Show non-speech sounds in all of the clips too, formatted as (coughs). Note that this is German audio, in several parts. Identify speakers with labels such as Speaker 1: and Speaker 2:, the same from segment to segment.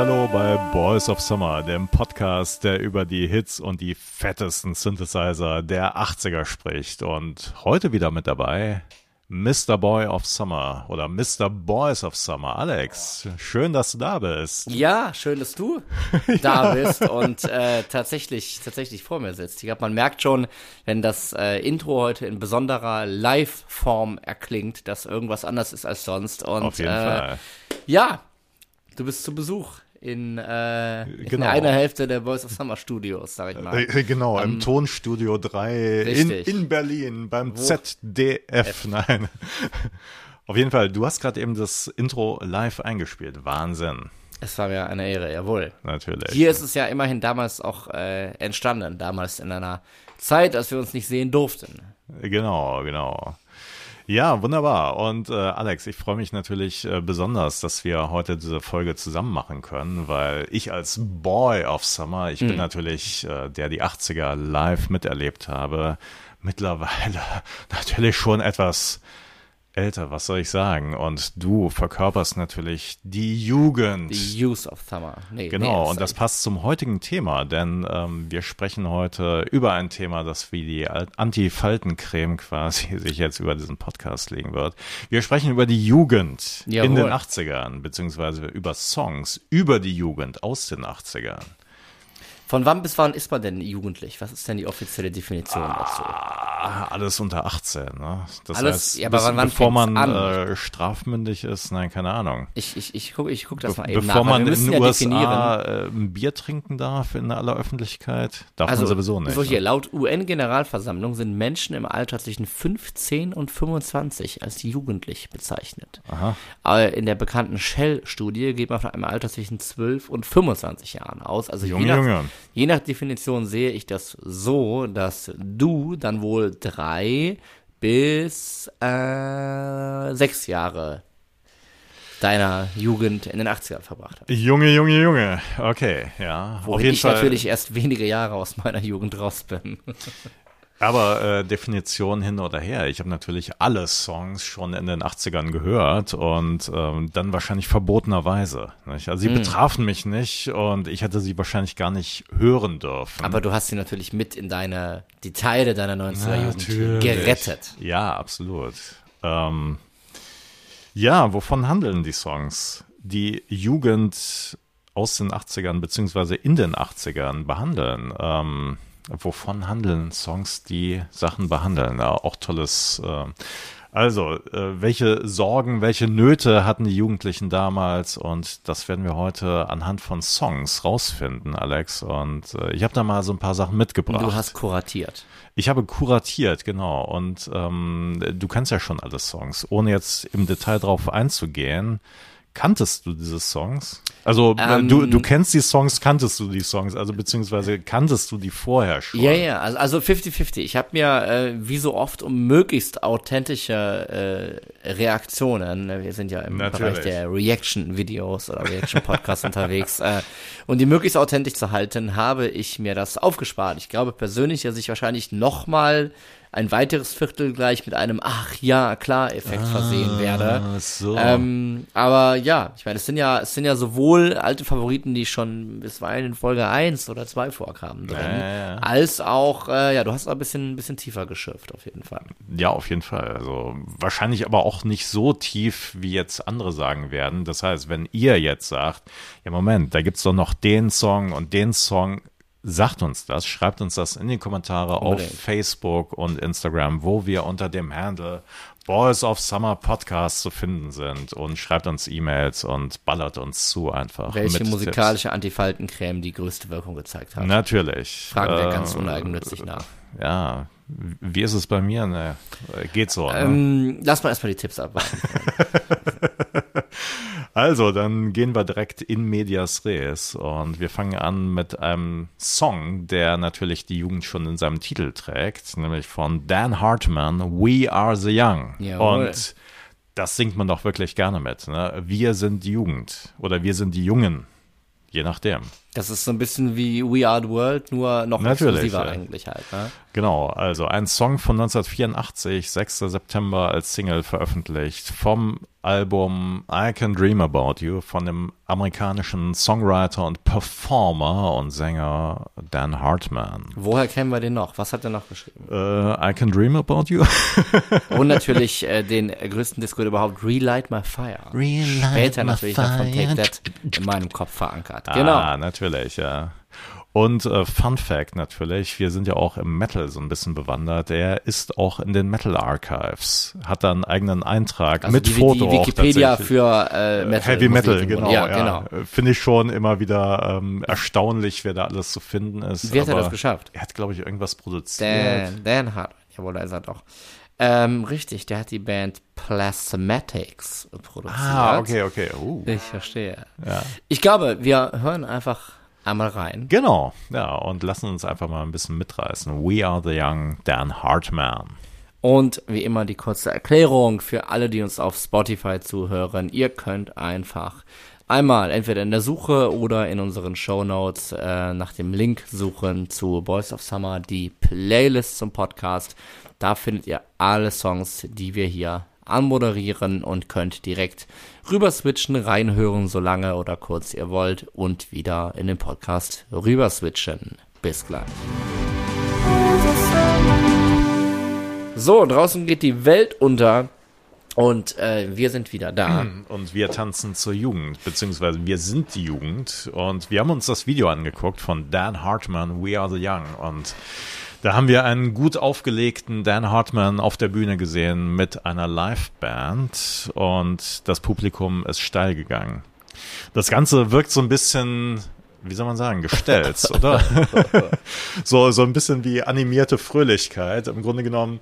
Speaker 1: Hallo bei Boys of Summer, dem Podcast, der über die Hits und die fettesten Synthesizer der 80er spricht. Und heute wieder mit dabei Mr. Boy of Summer oder Mr. Boys of Summer. Alex, schön, dass du da bist.
Speaker 2: Ja, schön, dass du (laughs) da bist und äh, tatsächlich, tatsächlich vor mir sitzt. Ich glaube, man merkt schon, wenn das äh, Intro heute in besonderer Live-Form erklingt, dass irgendwas anders ist als sonst. Und,
Speaker 1: Auf jeden
Speaker 2: äh,
Speaker 1: Fall.
Speaker 2: Ja, du bist zu Besuch in, äh, in
Speaker 1: Genau.
Speaker 2: einer Hälfte der Boys of Summer Studios, sag ich mal.
Speaker 1: Äh, Genau, im Tonstudio 3 in, in Berlin beim
Speaker 2: Wo-
Speaker 1: ZDF. Nein. (laughs) Auf jeden Fall, du hast gerade eben das Intro live eingespielt. Wahnsinn,
Speaker 2: Es war mir eine Ehre, jawohl.
Speaker 1: natürlich.
Speaker 2: Hier ist es ja immerhin damals auch äh, entstanden, damals in einer Zeit, als wir uns nicht sehen durften.
Speaker 1: Genau, genau. Ja, wunderbar. Und äh, Alex, ich freue mich natürlich äh, besonders, dass wir heute diese Folge zusammen machen können, weil ich als Boy of Summer, ich bin natürlich äh, der die 80er live miterlebt habe, mittlerweile (laughs) natürlich schon etwas älter, was soll ich sagen? Und du verkörperst natürlich die Jugend.
Speaker 2: Die Use of Summer. Nee,
Speaker 1: Genau,
Speaker 2: nee,
Speaker 1: und das passt zum heutigen Thema, denn ähm, wir sprechen heute über ein Thema, das wie die Al- Anti-Faltencreme quasi (laughs) sich jetzt über diesen Podcast legen wird. Wir sprechen über die Jugend in
Speaker 2: Jawohl.
Speaker 1: den 80ern, beziehungsweise über Songs über die Jugend aus den 80ern.
Speaker 2: Von wann bis wann ist man denn jugendlich? Was ist denn die offizielle Definition dazu?
Speaker 1: Ah, alles unter 18, ne? Das
Speaker 2: Alles-
Speaker 1: heißt,
Speaker 2: ja, aber
Speaker 1: bis,
Speaker 2: wann- wann
Speaker 1: bevor man äh, strafmündig ist, nein, keine Ahnung.
Speaker 2: Ich, ich, ich gucke ich guck das mal
Speaker 1: Be
Speaker 2: eben
Speaker 1: bevor
Speaker 2: nach. weil
Speaker 1: man in den
Speaker 2: ja.
Speaker 1: USA äh, ein Bier trinken darf in aller Öffentlichkeit, darf
Speaker 2: Also,
Speaker 1: man sowieso nicht.
Speaker 2: so hier,
Speaker 1: ne?
Speaker 2: laut UN-Generalversammlung sind Menschen im Alter zwischen 15 und 25 als jugendlich bezeichnet.
Speaker 1: Aha.
Speaker 2: Aber in der bekannten Shell-Studie geht man von einem Alter zwischen 12 und 25 Jahren aus. Also
Speaker 1: Junge,
Speaker 2: je, nach,
Speaker 1: Junge.
Speaker 2: Je nach Definition sehe ich das so, dass du dann wohl drei bis äh, sechs Jahre deiner Jugend in den 80ern verbracht hast.
Speaker 1: Junge, Junge, Junge. Okay, ja.
Speaker 2: Wo ich
Speaker 1: Fall.
Speaker 2: natürlich erst wenige Jahre aus meiner Jugend raus bin. (laughs)
Speaker 1: Aber äh, Definition hin oder her. Ich habe natürlich alle Songs schon in den 80ern gehört und ähm, dann wahrscheinlich verbotenerweise. Nicht? Also sie
Speaker 2: Hm.
Speaker 1: betrafen mich nicht und ich hätte sie wahrscheinlich gar nicht hören dürfen.
Speaker 2: Aber du hast sie natürlich mit in deine, die Teile deiner 90er Jugend
Speaker 1: Natürlich.
Speaker 2: gerettet.
Speaker 1: Ja, absolut. Ähm, ja, wovon handeln die Songs? Die Jugend aus den 80ern beziehungsweise in den 80ern behandeln. Ähm, wovon handeln Songs, die Sachen behandeln? Ja, auch tolles. Äh, also, äh, welche Sorgen, welche Nöte hatten die Jugendlichen damals? Und das werden wir heute anhand von Songs rausfinden, Alex. Und äh, ich habe da mal so ein paar Sachen mitgebracht.
Speaker 2: Du hast kuratiert.
Speaker 1: Ich habe kuratiert, genau. Und ähm, du kennst ja schon alle Songs. Ohne jetzt im Detail drauf einzugehen, kanntest du diese Songs? Also äh,
Speaker 2: Ähm,
Speaker 1: du, du kennst die Songs, kanntest du die Songs, also beziehungsweise kanntest du die vorher schon?
Speaker 2: Ja, ja, also also 50-50. Ich habe mir, äh, wie so oft, um möglichst authentische äh, Reaktionen, ne, wir sind ja im
Speaker 1: Natürlich.
Speaker 2: Bereich der Reaction-Videos oder Reaction-Podcasts (laughs) unterwegs, äh, und die möglichst authentisch zu halten, habe ich mir das aufgespart. Ich glaube persönlich, dass ich wahrscheinlich nochmal ein weiteres Viertel gleich mit einem Ach ja, klar Effekt versehen werde.
Speaker 1: Ah, so.
Speaker 2: Ähm, aber ja, ich meine, es sind ja, es sind ja sowohl alte Favoriten, die schon bisweilen in Folge 1 oder 2 vorkamen drin,
Speaker 1: ja.
Speaker 2: als auch, äh, ja, du hast auch ein bisschen, ein bisschen tiefer geschürft, auf jeden Fall.
Speaker 1: Ja, auf jeden Fall. Also wahrscheinlich aber auch nicht so tief, wie jetzt andere sagen werden. Das heißt, wenn ihr jetzt sagt, ja Moment, da gibt's doch noch den Song und den Song, sagt uns das, schreibt uns das in die Kommentare
Speaker 2: Unbedingt.
Speaker 1: auf Facebook und Instagram, wo wir unter dem Handle Boys of Summer Podcast zu finden sind und schreibt uns E-Mails und ballert uns zu einfach.
Speaker 2: Welche musikalische Antifaltencreme die größte Wirkung gezeigt hat.
Speaker 1: Natürlich.
Speaker 2: Fragen wir
Speaker 1: Äh,
Speaker 2: ganz uneigennützig nach.
Speaker 1: Ja, wie ist es bei mir? Ne, geht so. Ne?
Speaker 2: Ähm, lass mal erstmal die Tipps abwarten. (laughs)
Speaker 1: Also, dann gehen wir direkt in Medias Res und wir fangen an mit einem Song, der natürlich die Jugend schon in seinem Titel trägt, nämlich von Dan Hartman, We Are the Young.
Speaker 2: Jawohl.
Speaker 1: Und das singt man doch wirklich gerne mit. Ne? Wir sind die Jugend oder wir sind die Jungen, je nachdem.
Speaker 2: Das ist so ein bisschen wie We Are the World, nur noch
Speaker 1: Natürlich,
Speaker 2: exklusiver
Speaker 1: ja.
Speaker 2: eigentlich halt. Ne?
Speaker 1: Genau, also ein Song von 1984, 6. September als Single veröffentlicht vom Album I Can Dream About You von dem amerikanischen Songwriter und Performer und Sänger Dan Hartman.
Speaker 2: Woher kennen wir den noch? Was hat er noch geschrieben?
Speaker 1: Äh, I Can Dream About You. (laughs)
Speaker 2: Und natürlich (laughs) äh, den größten Disco überhaupt, Relight My Fire.
Speaker 1: Relight
Speaker 2: Später
Speaker 1: my
Speaker 2: natürlich noch von Take
Speaker 1: fire.
Speaker 2: That in meinem Kopf verankert. Genau.
Speaker 1: Ah, natürlich, ja. Und äh, Fun Fact natürlich, wir sind ja auch im Metal so ein bisschen bewandert. Er ist auch in den Metal Archives, hat da einen eigenen Eintrag
Speaker 2: Also
Speaker 1: mit
Speaker 2: die,
Speaker 1: Foto
Speaker 2: die Wikipedia für äh, Metal.
Speaker 1: Heavy Metal, genau.
Speaker 2: Ja,
Speaker 1: Ja,
Speaker 2: genau.
Speaker 1: Finde ich schon immer wieder ähm, erstaunlich, wer da alles zu finden ist.
Speaker 2: Wie hat er das geschafft?
Speaker 1: Er hat, glaube ich, irgendwas produziert.
Speaker 2: Dan, Dan Hart. Jawohl, da ist er doch. Ähm, richtig, der hat die Band Plasmatics produziert.
Speaker 1: Ah, okay, okay. Uh,
Speaker 2: Ich verstehe.
Speaker 1: ja.
Speaker 2: Ich glaube, wir hören einfach einmal rein.
Speaker 1: Genau, ja, und lassen uns einfach mal ein bisschen mitreißen. We are the young Dan Hartman.
Speaker 2: Und wie immer die kurze Erklärung für alle, die uns auf Spotify zuhören. Ihr könnt einfach einmal entweder in der Suche oder in unseren Shownotes äh, nach dem Link suchen zu Boys of Summer, die Playlist zum Podcast. Da findet ihr alle Songs, die wir hier anmoderieren und könnt direkt rüber switchen, reinhören, solange oder kurz ihr wollt und wieder in den Podcast rüber switchen. Bis gleich. So, draußen geht die Welt unter und äh, wir sind wieder da. (clears throat)
Speaker 1: Und wir tanzen zur Jugend, beziehungsweise wir sind die Jugend. Und wir haben uns das Video angeguckt von Dan Hartman, We Are the Young. Und da haben wir einen gut aufgelegten Dan Hartman auf der Bühne gesehen mit einer Liveband. Und das Publikum ist steil gegangen. Das Ganze wirkt so ein bisschen, wie soll man sagen, gestellt, (laughs) oder? so, so ein bisschen wie animierte Fröhlichkeit. Im Grunde genommen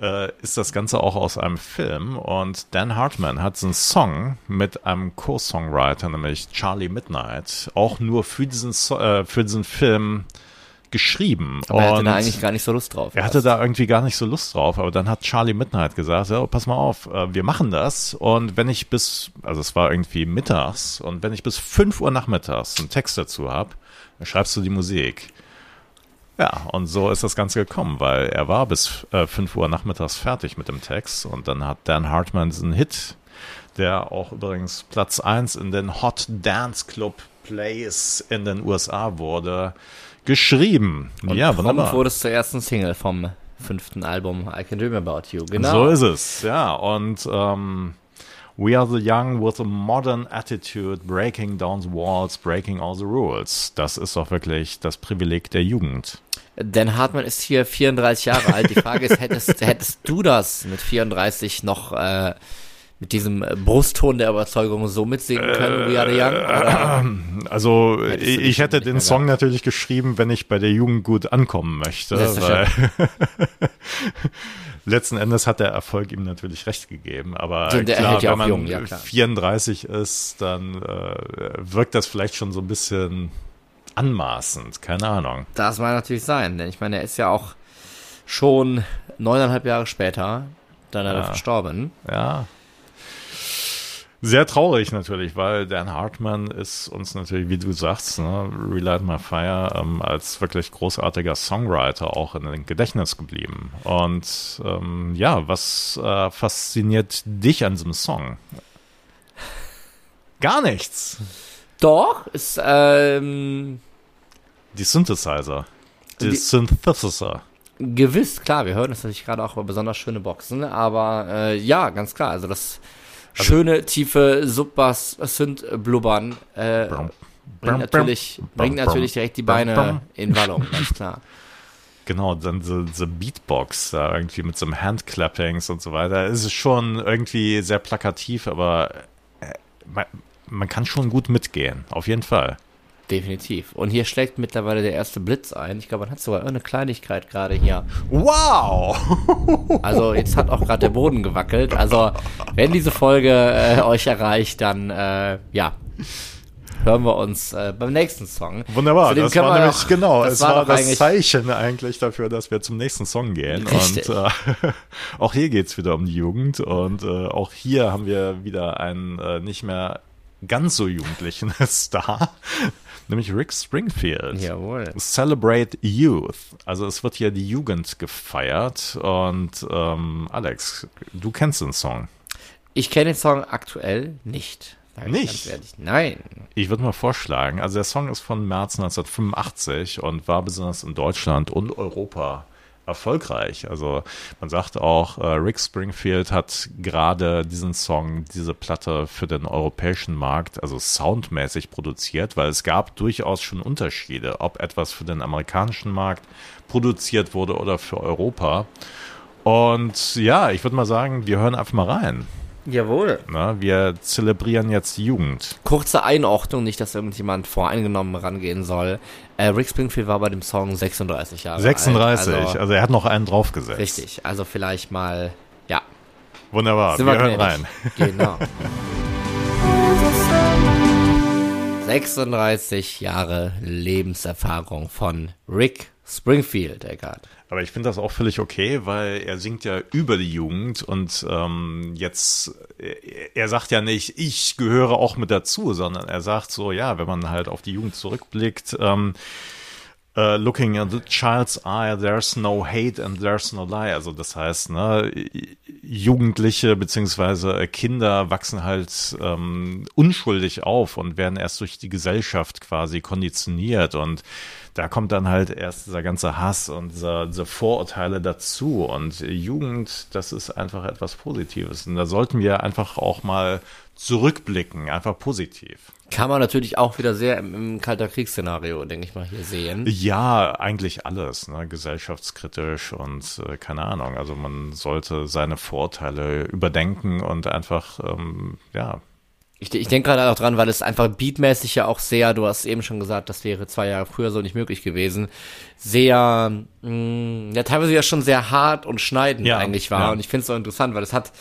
Speaker 1: äh, ist das Ganze auch aus einem Film und Dan Hartman hat so einen Song mit einem Co-Songwriter, nämlich Charlie Midnight, auch nur für diesen, so äh, für diesen Film geschrieben.
Speaker 2: Aber er hatte da eigentlich gar nicht so Lust drauf.
Speaker 1: er hatte da irgendwie gar nicht so Lust drauf, aber dann hat Charlie Midnight gesagt, ja, pass mal auf, äh, wir machen das und wenn ich bis, also es war irgendwie mittags und wenn ich bis 5 Uhr nachmittags einen Text dazu habe, dann schreibst du die Musik. Ja, und so ist das Ganze gekommen, weil er war bis äh, 5 Uhr nachmittags fertig mit dem Text und dann hat Dan Hartman diesen Hit, der auch übrigens Platz 1 in den Hot Dance Club Plays in den USA wurde, geschrieben.
Speaker 2: Und
Speaker 1: ja, wunderbar.
Speaker 2: wurde es zur ersten Single vom fünften Album I Can Dream About You. Genau.
Speaker 1: So ist es, ja. Und ähm, We are the young with a modern attitude, breaking down the walls, breaking all the rules. Das ist doch wirklich das Privileg der Jugend.
Speaker 2: Dan Hartmann ist hier 34 Jahre alt. Die Frage ist, (laughs) hättest, hättest du das mit 34 noch äh, mit diesem äh, Brustton der Überzeugung so mitsingen können, We Are Young? Oder?
Speaker 1: Also
Speaker 2: Hättest du
Speaker 1: ich, ich hätte den Song
Speaker 2: gehabt.
Speaker 1: natürlich geschrieben, wenn ich bei der Jugend gut ankommen möchte. Weil (laughs) letzten Endes hat der Erfolg ihm natürlich recht gegeben. Aber
Speaker 2: der
Speaker 1: klar, wenn man
Speaker 2: jung, ja, klar.
Speaker 1: 34 ist, dann äh, wirkt das vielleicht schon so ein bisschen anmaßend. Keine Ahnung.
Speaker 2: Das mag natürlich sein, denn ich meine, er ist ja auch schon neuneinhalb Jahre später dann
Speaker 1: Ja.
Speaker 2: verstorben.
Speaker 1: Ja. Sehr traurig natürlich, weil Dan Hartman ist uns natürlich, wie du sagst, ne, Relight My Fire ähm, als wirklich großartiger Songwriter auch in den Gedächtnis geblieben. Und ähm, ja, was äh, fasziniert dich an diesem Song? Gar nichts.
Speaker 2: Doch, ist, ähm,
Speaker 1: Die Synthesizer. Die,
Speaker 2: Die-
Speaker 1: Synthesizer.
Speaker 2: Gewiss, klar, wir hören das natürlich gerade auch über besonders schöne Boxen, aber äh, ja, ganz klar, also das schöne, tiefe Subbass Synth blubbern äh,
Speaker 1: Brum,
Speaker 2: bringt natürlich,
Speaker 1: brum,
Speaker 2: bringt natürlich direkt die Beine
Speaker 1: brum.
Speaker 2: in Wallung, (laughs) ganz klar.
Speaker 1: Genau, dann so, so Beatbox da irgendwie mit so einem Handclappings und so weiter. Es ist schon irgendwie sehr plakativ, aber äh, man, man kann schon gut mitgehen, auf jeden Fall.
Speaker 2: Definitiv. Und hier schlägt mittlerweile der erste Blitz ein. Ich glaube, man hat sogar irgendeine Kleinigkeit gerade hier.
Speaker 1: Wow! (laughs)
Speaker 2: Also jetzt hat auch gerade der Boden gewackelt. Also wenn diese Folge äh, euch erreicht, dann äh, ja, hören wir uns äh, beim nächsten Song.
Speaker 1: Wunderbar, das war nämlich
Speaker 2: doch-
Speaker 1: genau,
Speaker 2: das
Speaker 1: es
Speaker 2: war
Speaker 1: war, das Zeichen eigentlich dafür, dass wir zum nächsten Song gehen.
Speaker 2: Richtig.
Speaker 1: Und äh, (laughs) auch hier geht's wieder um die Jugend und äh, auch hier haben wir wieder einen äh, nicht mehr ganz so jugendlichen (laughs) Star, nämlich Rick Springfield.
Speaker 2: Jawohl.
Speaker 1: Celebrate Youth. Also es wird hier die Jugend gefeiert und ähm, Alex, du kennst den Song.
Speaker 2: Ich kenne den Song aktuell nicht.
Speaker 1: Nicht?
Speaker 2: Nein.
Speaker 1: Ich würde mal vorschlagen, also der Song ist von März 1985 und war besonders in Deutschland und Europa erfolgreich. Also man sagt auch, äh, Rick Springfield hat gerade diesen Song, diese Platte für den europäischen Markt, also soundmäßig produziert, weil es gab durchaus schon Unterschiede, ob etwas für den amerikanischen Markt produziert wurde oder für Europa. Und ja, ich würde mal sagen, wir hören einfach mal rein.
Speaker 2: Jawohl.
Speaker 1: Ne? Wir zelebrieren jetzt die Jugend.
Speaker 2: Kurze Einordnung, nicht, dass irgendjemand voreingenommen rangehen soll. Äh, Rick Springfield war bei dem Song 36 Jahre
Speaker 1: 36,
Speaker 2: alt.
Speaker 1: also,
Speaker 2: Also,
Speaker 1: er hat noch einen draufgesetzt.
Speaker 2: richtig. Also vielleicht mal, ja.
Speaker 1: Wunderbar,
Speaker 2: Sind
Speaker 1: wir,
Speaker 2: wir
Speaker 1: hören rein. (laughs)
Speaker 2: Genau. 36 Jahre Lebenserfahrung von Rick Springfield, Eckart.
Speaker 1: Aber ich finde das auch völlig okay, weil er singt ja über die Jugend und ähm, jetzt, er, er sagt ja nicht, ich gehöre auch mit dazu, sondern er sagt so, ja, wenn man halt auf die Jugend zurückblickt, ähm, äh, looking at the child's eye, there's no hate and there's no lie. Also das heißt, ne, Jugendliche beziehungsweise Kinder wachsen halt ähm, unschuldig auf und werden erst durch die Gesellschaft quasi konditioniert und da kommt dann halt erst dieser ganze Hass und dieser, diese Vorurteile dazu. Und Jugend, das ist einfach etwas Positives. Und da sollten wir einfach auch mal zurückblicken, einfach positiv.
Speaker 2: Kann man natürlich auch wieder sehr im, im Kalter Kriegsszenario, denke ich mal, hier sehen.
Speaker 1: Ja, eigentlich alles, ne? gesellschaftskritisch und äh, keine Ahnung. Also man sollte seine Vorurteile überdenken und einfach, ähm, ja,
Speaker 2: Ich, ich denke gerade auch dran, weil es einfach beatmäßig ja auch sehr, du hast eben schon gesagt, das wäre zwei Jahre früher so nicht möglich gewesen, sehr, mh, ja teilweise ja schon sehr hart und schneidend
Speaker 1: Ja,
Speaker 2: eigentlich war.
Speaker 1: ja.
Speaker 2: Und ich finde es so interessant, weil es hat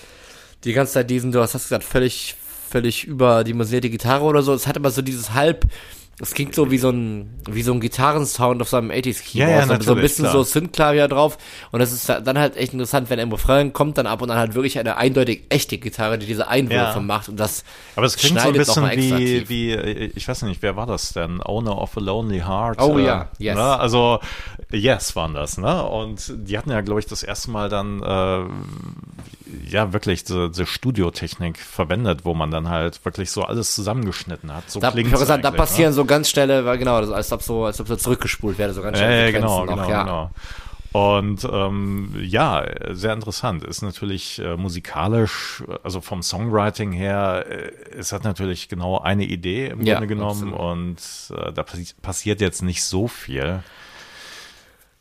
Speaker 2: die ganze Zeit diesen, du hast das gesagt, völlig, völlig überdimensionierte Gitarre oder so. Es hat aber so dieses halb, es klingt so wie so ein, wie so ein Gitarrensound auf seinem 80s Keyboard.
Speaker 1: Ja, ja,
Speaker 2: so, so ein bisschen
Speaker 1: klar.
Speaker 2: so Synthklavier drauf. Und das ist dann halt echt interessant, wenn im Refrain kommt dann ab und dann halt wirklich eine eindeutig echte Gitarre, die diese Einwürfe
Speaker 1: Ja.
Speaker 2: macht. Und das
Speaker 1: Aber es klingt so ein bisschen wie, wie, äh, ich weiß nicht, wer war das denn? Owner of a Lonely Heart.
Speaker 2: Oh
Speaker 1: äh,
Speaker 2: ja, Yes.
Speaker 1: Ne? Also, Yes waren das, ne? Und die hatten ja, glaube ich, das erste Mal dann, äh, ja, wirklich diese, diese Studiotechnik verwendet, wo man dann halt wirklich so alles zusammengeschnitten hat. So
Speaker 2: Da, hab gesagt, da
Speaker 1: ne?
Speaker 2: passieren so ganz schnelle, weil genau, das, als ob so, als ob so zurückgespult wäre, so ganz
Speaker 1: Ja,
Speaker 2: schnelle
Speaker 1: ja, genau,
Speaker 2: Sequenzen
Speaker 1: genau,
Speaker 2: noch, ja.
Speaker 1: genau. Und ähm, ja, sehr interessant. Ist natürlich äh, musikalisch, also vom Songwriting her, äh, es hat natürlich genau eine Idee im
Speaker 2: Ja,
Speaker 1: Grunde genommen und äh, da passi passiert jetzt nicht so viel.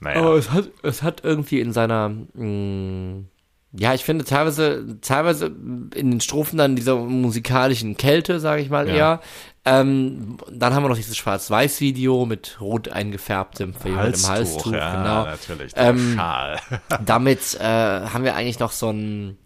Speaker 1: Naja,
Speaker 2: Aber es hat, es hat irgendwie in seiner, mh, ja, ich finde teilweise, teilweise in den Strophen dann dieser musikalischen Kälte, sage ich mal
Speaker 1: Ja.
Speaker 2: eher. Ähm, dann haben wir noch dieses Schwarz-Weiß-Video mit rot eingefärbtem, verjüngertem Halstuch,
Speaker 1: ja,
Speaker 2: genau.
Speaker 1: natürlich, der
Speaker 2: Ähm,
Speaker 1: Schal. (laughs)
Speaker 2: damit äh, haben wir eigentlich noch so ein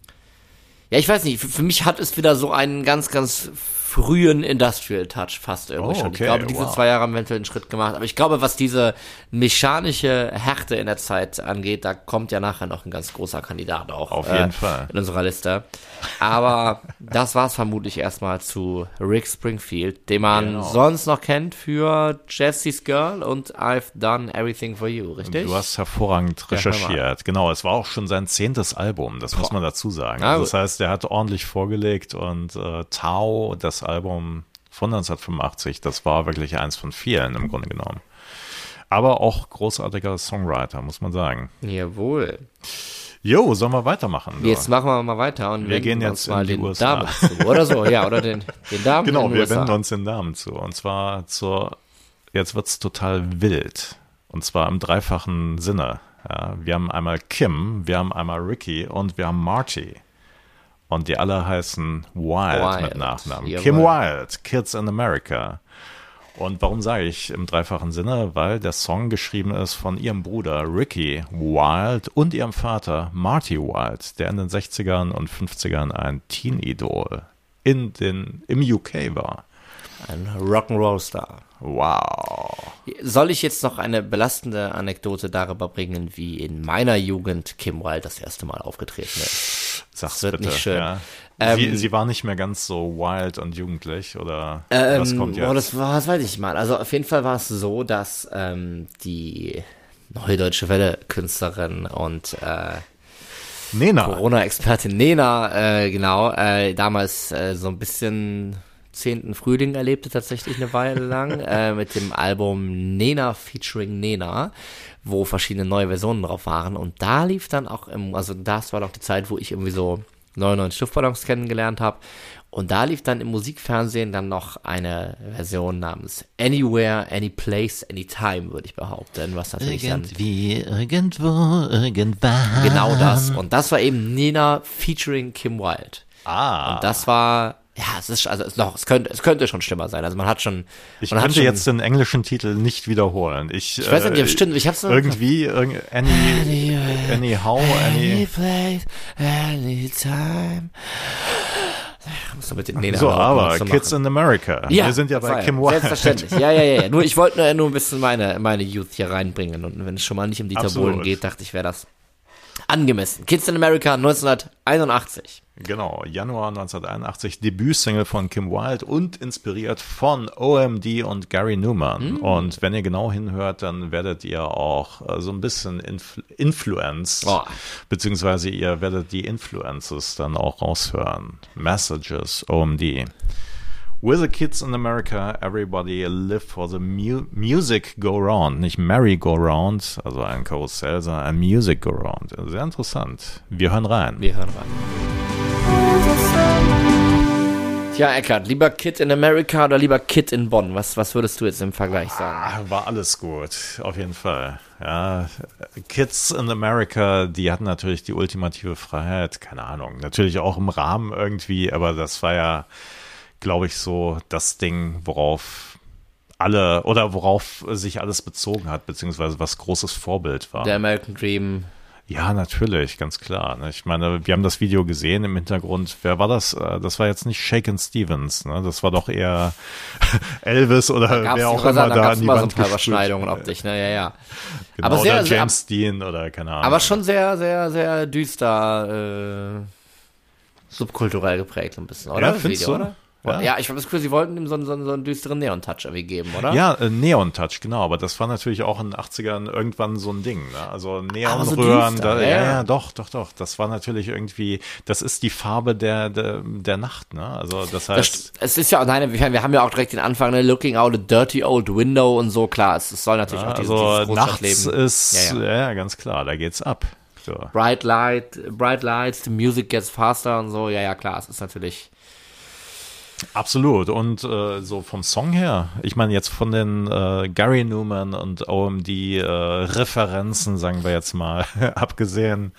Speaker 2: ja ich weiß nicht für, für mich hat es wieder so einen ganz ganz frühen Industrial Touch fast irgendwie
Speaker 1: Oh,
Speaker 2: schon.
Speaker 1: okay,
Speaker 2: Ich glaube, diese
Speaker 1: wow.
Speaker 2: zwei Jahre haben eventuell einen Schritt gemacht. Aber ich glaube, was diese mechanische Härte in der Zeit angeht, da kommt ja nachher noch ein ganz großer Kandidat auch.
Speaker 1: Auf
Speaker 2: äh,
Speaker 1: jeden Fall.
Speaker 2: In unserer Liste. Aber (laughs) das war es vermutlich erstmal zu Rick Springfield, den man
Speaker 1: Genau.
Speaker 2: sonst noch kennt für Jesse's Girl und I've Done Everything for You, richtig?
Speaker 1: Du hast hervorragend
Speaker 2: Ja,
Speaker 1: recherchiert. genau, es war auch schon sein zehntes Album, das muss man dazu sagen. Also das heißt, er hat ordentlich vorgelegt und äh, Tau, das Album von 1985, das war wirklich eins von vielen im Grunde genommen. Aber auch großartiger Songwriter, muss man sagen.
Speaker 2: Jawohl.
Speaker 1: Jo, sollen wir weitermachen? du?
Speaker 2: Jetzt machen wir mal weiter und
Speaker 1: Wir gehen jetzt
Speaker 2: mal den
Speaker 1: USA.
Speaker 2: Damen zu. Oder so, ja, oder den, den Damen
Speaker 1: Genau,
Speaker 2: den
Speaker 1: wir
Speaker 2: USA.
Speaker 1: wenden uns den Damen zu. Und zwar zur, jetzt wird's total wild. Und zwar im dreifachen Sinne. Ja, wir haben einmal Kim, wir haben einmal Ricky und wir haben Marty. Und die alle heißen Wild,
Speaker 2: Wild,
Speaker 1: mit Nachnamen.
Speaker 2: jawohl.
Speaker 1: Kim Wild, Kids in America. Und warum sage ich im dreifachen Sinne? Weil der Song geschrieben ist von ihrem Bruder Ricky Wild und ihrem Vater Marty Wild, der in den 60ern und 50ern ein Teen-Idol in den, im UK war.
Speaker 2: Ein Rock'n'Roll-Star.
Speaker 1: Wow.
Speaker 2: Soll ich jetzt noch eine belastende Anekdote darüber bringen, wie in meiner Jugend Kim Wilde das erste Mal aufgetreten ist?
Speaker 1: Sag's
Speaker 2: Das wird
Speaker 1: bitte.
Speaker 2: nicht schön.
Speaker 1: Ja. sie, sie war nicht mehr ganz so wild und jugendlich, oder
Speaker 2: Ähm,
Speaker 1: was kommt jetzt?
Speaker 2: Oh, das war, das weiß ich mal. Also auf jeden Fall war es so, dass ähm, die neue deutsche Welle-Künstlerin und äh,
Speaker 1: Nena.
Speaker 2: Corona-Expertin Nena, äh, genau, äh, damals äh, so ein bisschen zehnten Frühling erlebte tatsächlich eine Weile lang (laughs) äh, mit dem Album Nena featuring Nena, wo verschiedene neue Versionen drauf waren und da lief dann auch im, also das war doch die Zeit, wo ich irgendwie so 99 Luftballons kennengelernt habe und da lief dann im Musikfernsehen dann noch eine Version namens Anywhere, Anyplace, Anytime, würde ich behaupten, was natürlich dann
Speaker 1: Irgendwie, irgendwo, irgendwann.
Speaker 2: genau das und das war eben Nena featuring Kim Wilde.
Speaker 1: Ah.
Speaker 2: Und das war, ja, es ist, also es, noch, es könnte, es könnte schon schlimmer sein. Also man hat schon,
Speaker 1: Ich
Speaker 2: man
Speaker 1: könnte
Speaker 2: schon,
Speaker 1: jetzt den englischen Titel nicht wiederholen. Ich,
Speaker 2: ich weiß nicht, ja, stimmt, ich hab's
Speaker 1: Irgendwie, irgend, any, anyhow, any.
Speaker 2: place, anytime. Du mit den Nena
Speaker 1: So, aber Kids in America.
Speaker 2: ja,
Speaker 1: Wir sind ja bei Kim Wilde.
Speaker 2: Selbstverständlich. Ja, ja, ja, ja. Nur, ich wollte nur, nur ein bisschen meine, meine Youth hier reinbringen. Und wenn es schon mal nicht um Dieter
Speaker 1: Absolut.
Speaker 2: Bohlen geht, dachte ich, wäre das angemessen. Kids in America 1981.
Speaker 1: Genau, Januar 1981, Debütsingle von Kim Wilde und inspiriert von OMD und Gary Newman.
Speaker 2: Hm.
Speaker 1: Und wenn ihr genau hinhört, dann werdet ihr auch äh, so ein bisschen Influ Influence,
Speaker 2: Oh.
Speaker 1: beziehungsweise ihr werdet die Influences dann auch raushören. Messages, OMD. With the kids in America, everybody live for the mu music go round. Nicht merry go round, also ein Karussell, sondern ein music go round. Sehr interessant. Wir hören rein.
Speaker 2: Wir hören rein. Tja, Eckart, lieber Kid in America oder lieber Kid in Bonn? Was, was würdest du jetzt im Vergleich sagen?
Speaker 1: Ah, War alles gut, auf jeden Fall. Ja, Kids in America, die hatten natürlich die ultimative Freiheit, keine Ahnung, natürlich auch im Rahmen irgendwie, aber das war ja, glaube ich, so das Ding, worauf alle oder worauf sich alles bezogen hat, beziehungsweise was großes Vorbild war.
Speaker 2: Der American Dream.
Speaker 1: Ja, natürlich, ganz klar. ne. Ich meine, wir haben das Video gesehen im Hintergrund. Wer war das? Äh, Das war jetzt nicht Shaken Stevens, ne? Das war doch eher (laughs) Elvis oder wer auch immer
Speaker 2: da
Speaker 1: an die
Speaker 2: mal so ein
Speaker 1: Wand
Speaker 2: paar. Überschneidungen optisch, ne, ja, ja.
Speaker 1: Genau,
Speaker 2: Aber sehr-
Speaker 1: oder
Speaker 2: sehr-
Speaker 1: James Dean oder keine Ahnung.
Speaker 2: Aber schon sehr, sehr, sehr düster, äh, subkulturell geprägt so ein bisschen, oder?
Speaker 1: Ja, findest
Speaker 2: Video,
Speaker 1: du?
Speaker 2: Oder?
Speaker 1: Ja.
Speaker 2: Ja. ich habe das Gefühl, sie wollten ihm so, einen- so, einen- so einen düsteren Neon-Touch irgendwie geben, oder?
Speaker 1: Ja, äh, Neon Touch, genau, aber das war natürlich auch in den 80ern irgendwann so ein Ding, ne? Also
Speaker 2: so
Speaker 1: Neonröhren, da,
Speaker 2: ja,
Speaker 1: ja,
Speaker 2: ja.
Speaker 1: ja, doch, doch, doch. Das war natürlich irgendwie, das ist die Farbe der, der, der Nacht, ne? Also das
Speaker 2: Das,
Speaker 1: heißt,
Speaker 2: st- es ist ja, nein, wir, wir haben ja auch direkt den Anfang, ne, looking out a dirty old window und so, klar, es, es soll natürlich auch dieses,
Speaker 1: also
Speaker 2: dieses
Speaker 1: nachts ist,
Speaker 2: Ja,
Speaker 1: ja,
Speaker 2: ja.
Speaker 1: ja. ganz klar, da geht's ab. So.
Speaker 2: Bright light, bright lights, the music gets faster und so, ja, ja, klar, es ist natürlich,
Speaker 1: Absolut. Und äh, so vom Song her, ich meine jetzt von den äh, Gary Newman und OMD äh, Referenzen, sagen wir jetzt mal, (laughs) abgesehen,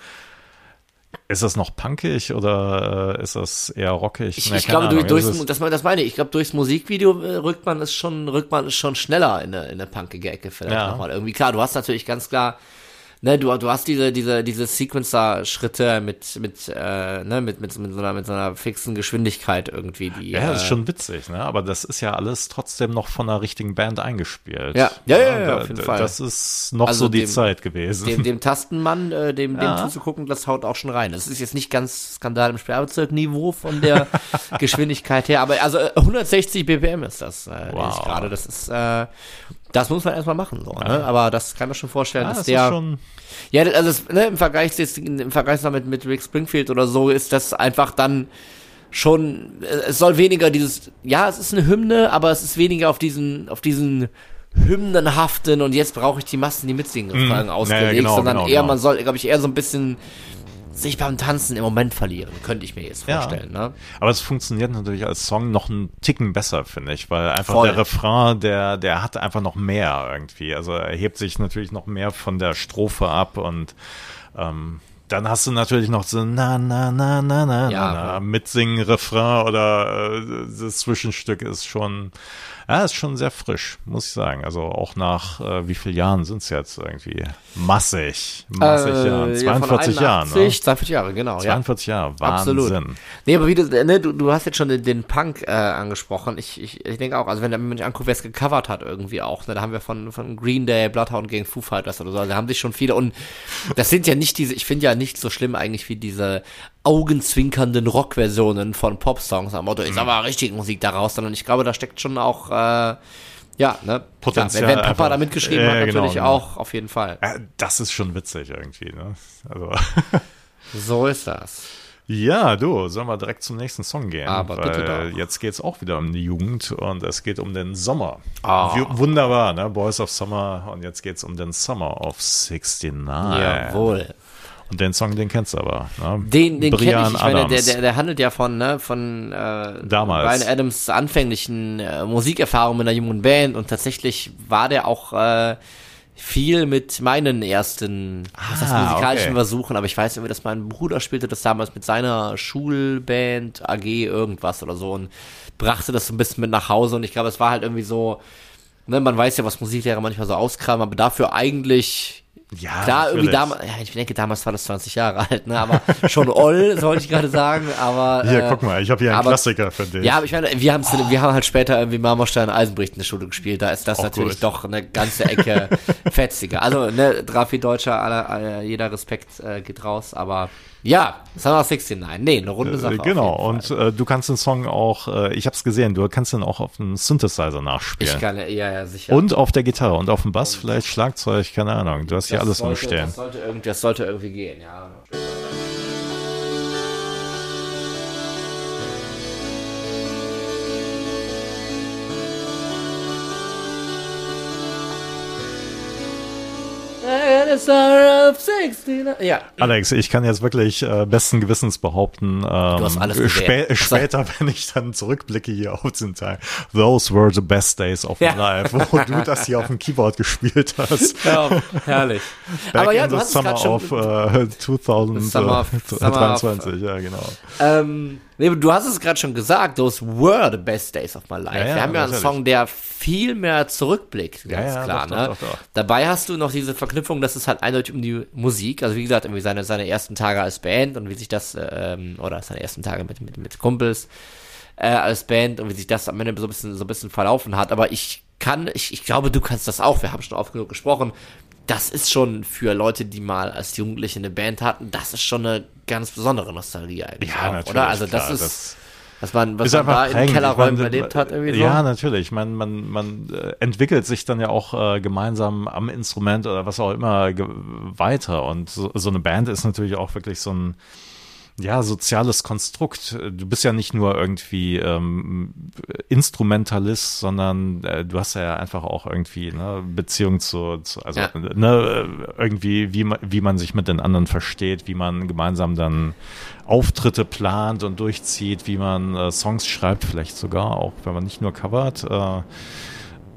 Speaker 1: ist das noch punkig oder äh, ist das eher rockig?
Speaker 2: Ich,
Speaker 1: Na,
Speaker 2: ich glaube, durch,
Speaker 1: Ahnung.
Speaker 2: durchs,
Speaker 1: Es ist-
Speaker 2: das, das meine ich, ich glaube, durchs Musikvideo äh, rückt man es schon, rückt man es schon schneller in eine, in eine punkige Ecke vielleicht
Speaker 1: Ja.
Speaker 2: nochmal. Irgendwie klar, du hast natürlich ganz klar, ne, du, du hast diese, diese, diese Sequencer-Schritte mit, mit, äh, ne, mit, mit, mit so einer, mit so einer fixen Geschwindigkeit irgendwie, die,
Speaker 1: ja, das ist
Speaker 2: äh,
Speaker 1: schon witzig, ne? Aber das ist ja alles trotzdem noch von einer richtigen Band eingespielt.
Speaker 2: Ja. Ja, ja, ja,
Speaker 1: da-
Speaker 2: auf jeden
Speaker 1: da-
Speaker 2: Fall.
Speaker 1: Das ist noch
Speaker 2: Also
Speaker 1: so die
Speaker 2: dem-
Speaker 1: Zeit gewesen.
Speaker 2: dem, dem Tastenmann, äh, dem, dem
Speaker 1: Ja.
Speaker 2: zuzugucken, das haut auch schon rein. Das ist jetzt nicht ganz Skandal im Sperrbezirk-Niveau von der (laughs) Geschwindigkeit her, aber also äh, 160 BPM ist das, äh,
Speaker 1: Wow.
Speaker 2: gerade. Das ist, äh, das muss man erstmal machen, so, ne? Aber das kann man schon vorstellen,
Speaker 1: ja,
Speaker 2: dass
Speaker 1: das
Speaker 2: der.
Speaker 1: ist schon,
Speaker 2: ja, also es, ne, im Vergleich jetzt, im Vergleich noch mit, Rick Springfield oder so ist das einfach dann schon, äh, es soll weniger dieses, ja, es ist eine Hymne, aber es ist weniger auf diesen, auf diesen hymnenhaften und jetzt brauche ich die Massen, die mitsingen, Fragen
Speaker 1: ja,
Speaker 2: ausgelegt,
Speaker 1: genau,
Speaker 2: sondern
Speaker 1: genau,
Speaker 2: eher,
Speaker 1: genau.
Speaker 2: man soll, glaube ich, eher so ein bisschen sich beim Tanzen im Moment verlieren, könnte ich mir jetzt
Speaker 1: Ja.
Speaker 2: vorstellen, ne?
Speaker 1: Aber es funktioniert natürlich als Song noch einen Ticken besser, finde ich, weil einfach
Speaker 2: Voll.
Speaker 1: der Refrain, der, der hat einfach noch mehr irgendwie. Also er hebt sich natürlich noch mehr von der Strophe ab und ähm, dann hast du natürlich noch so na na na na na
Speaker 2: Ja.
Speaker 1: na, na mitsingen Refrain oder äh, das Zwischenstück ist schon ja, ist schon sehr frisch, muss ich sagen. Also auch nach äh, wie vielen Jahren sind es jetzt irgendwie massig, massig Jahren,
Speaker 2: Äh, ja, von
Speaker 1: 42 Jahren, ne?
Speaker 2: 81, 42 Jahre, genau, ja.
Speaker 1: 42 Jahre, Wahnsinn.
Speaker 2: Absolut. Nee, aber wie du, ne, du, du hast jetzt schon den, den Punk äh, angesprochen. Ich, ich, ich denke auch, also wenn der Mensch anguckt, wer es gecovert hat irgendwie auch, ne, da haben wir von, von Green Day, Bloodhound gegen Foo Fighters oder so, also da haben sich schon viele und das sind ja nicht diese, ich finde ja nicht so schlimm eigentlich wie diese augenzwinkernden Rock-Versionen von Pop-Songs am Motto, ist aber richtig Musik daraus, sondern ich glaube, da steckt schon auch, äh, ja, ne?
Speaker 1: Potenzial
Speaker 2: Klar, wenn, wenn Papa
Speaker 1: einfach.
Speaker 2: da mitgeschrieben
Speaker 1: Ja,
Speaker 2: hat,
Speaker 1: genau,
Speaker 2: natürlich
Speaker 1: genau.
Speaker 2: auch, auf jeden Fall.
Speaker 1: Ja, das ist schon witzig irgendwie, ne? Also. (laughs)
Speaker 2: So ist das.
Speaker 1: Ja, du, sollen wir direkt zum nächsten Song gehen?
Speaker 2: Aber bitte doch.
Speaker 1: Jetzt geht's auch wieder um die Jugend und es geht um den Sommer. W- Wunderbar, ne? Boys of Summer und jetzt geht's um den Summer of 69.
Speaker 2: Jawohl.
Speaker 1: Und den Song, den kennst du aber. Ne?
Speaker 2: Den, den kenne ich. Ich meine, der, der, der handelt ja von, ne, von äh,
Speaker 1: Damals.
Speaker 2: Brian Adams anfänglichen äh, Musikerfahrung mit einer jungen Band und tatsächlich war der auch äh, viel mit meinen ersten was heißt,
Speaker 1: Ah,
Speaker 2: musikalischen
Speaker 1: okay.
Speaker 2: Versuchen, aber ich weiß irgendwie, dass mein Bruder spielte das damals mit seiner Schulband AG irgendwas oder so und brachte das so ein bisschen mit nach Hause und ich glaube, es war halt irgendwie so, ne, man weiß ja, was Musiklehrer manchmal so auskramen, aber dafür eigentlich
Speaker 1: ja,
Speaker 2: Klar, irgendwie damals, ja, ich denke, damals war das 20 Jahre alt, ne, aber schon oll, (laughs) sollte ich gerade sagen, aber.
Speaker 1: Hier,
Speaker 2: äh,
Speaker 1: guck mal, ich habe hier einen
Speaker 2: aber-
Speaker 1: Klassiker für dich.
Speaker 2: Ja, aber ich meine, wir, haben's, wir haben halt später irgendwie Marmorstein Eisenbricht in der Schule gespielt, da ist das
Speaker 1: Auch
Speaker 2: natürlich
Speaker 1: gut.
Speaker 2: doch eine ganze Ecke (laughs) fetziger. Also, ne, Drafi Deutscher, aller, aller, jeder Respekt äh, geht raus, aber ja, Summer of 69, nee, eine runde Sache.
Speaker 1: Äh,
Speaker 2: auf
Speaker 1: genau, und äh, du kannst den Song auch, äh, ich habe es gesehen, du kannst den auch auf dem Synthesizer nachspielen.
Speaker 2: ich kann, ja, ja, sicher.
Speaker 1: und auf der Gitarre und auf dem Bass vielleicht Schlagzeug, keine Ahnung. Du hast hier alles
Speaker 2: sollte,
Speaker 1: umstehen.
Speaker 2: Das sollte, irgendwie, das sollte irgendwie gehen, ja. Ja,
Speaker 1: Alex, ich kann jetzt wirklich äh, besten Gewissens behaupten, ähm,
Speaker 2: hast alles
Speaker 1: spä später, (laughs) wenn ich dann zurückblicke hier auf den Teil, those were the best days of my
Speaker 2: Ja.
Speaker 1: life, wo du das hier auf dem Keyboard gespielt hast. (laughs)
Speaker 2: ja herrlich.
Speaker 1: Back
Speaker 2: Aber ja, du hast es
Speaker 1: Summer
Speaker 2: gerade
Speaker 1: of
Speaker 2: schon.
Speaker 1: äh, 2023,
Speaker 2: Summer of- Summer of-
Speaker 1: ja genau.
Speaker 2: Ähm, nee, du hast es gerade schon gesagt, those were the best days of my life.
Speaker 1: Ja, ja,
Speaker 2: Wir haben ja einen. Song, der viel mehr zurückblickt, ganz klar.
Speaker 1: doch,
Speaker 2: ne?
Speaker 1: doch, doch.
Speaker 2: Dabei hast du noch diese Verknüpfung, dass es halt eindeutig um die Musik, also wie gesagt, irgendwie seine, seine ersten Tage als Band und wie sich das, ähm, oder seine ersten Tage mit, mit, mit Kumpels äh, als Band und wie sich das am Ende so ein bisschen, so ein bisschen verlaufen hat. Aber ich kann, ich, ich glaube, du kannst das auch. Wir haben schon oft genug gesprochen. Das ist schon für Leute, die mal als Jugendliche eine Band hatten, das ist schon eine ganz besondere Nostalgie eigentlich.
Speaker 1: Ja,
Speaker 2: auch,
Speaker 1: natürlich.
Speaker 2: oder? Also das
Speaker 1: klar,
Speaker 2: ist, was man, was man da
Speaker 1: einfach
Speaker 2: in
Speaker 1: prägend.
Speaker 2: Kellerräumen
Speaker 1: meine,
Speaker 2: erlebt hat, irgendwie so.
Speaker 1: Ja, natürlich. Man, man, man äh, entwickelt sich dann ja auch äh, gemeinsam am Instrument oder was auch immer weiter. Und so, so eine Band ist natürlich auch wirklich so ein ja, soziales Konstrukt. Du bist ja nicht nur irgendwie ähm, Instrumentalist, sondern äh, du hast ja einfach auch irgendwie ne, Beziehung zu, zu also
Speaker 2: Ja.
Speaker 1: ne, irgendwie, wie man, wie man sich mit den anderen versteht, wie man gemeinsam dann Auftritte plant und durchzieht, wie man äh, Songs schreibt, vielleicht sogar, auch wenn man nicht nur covert. Äh,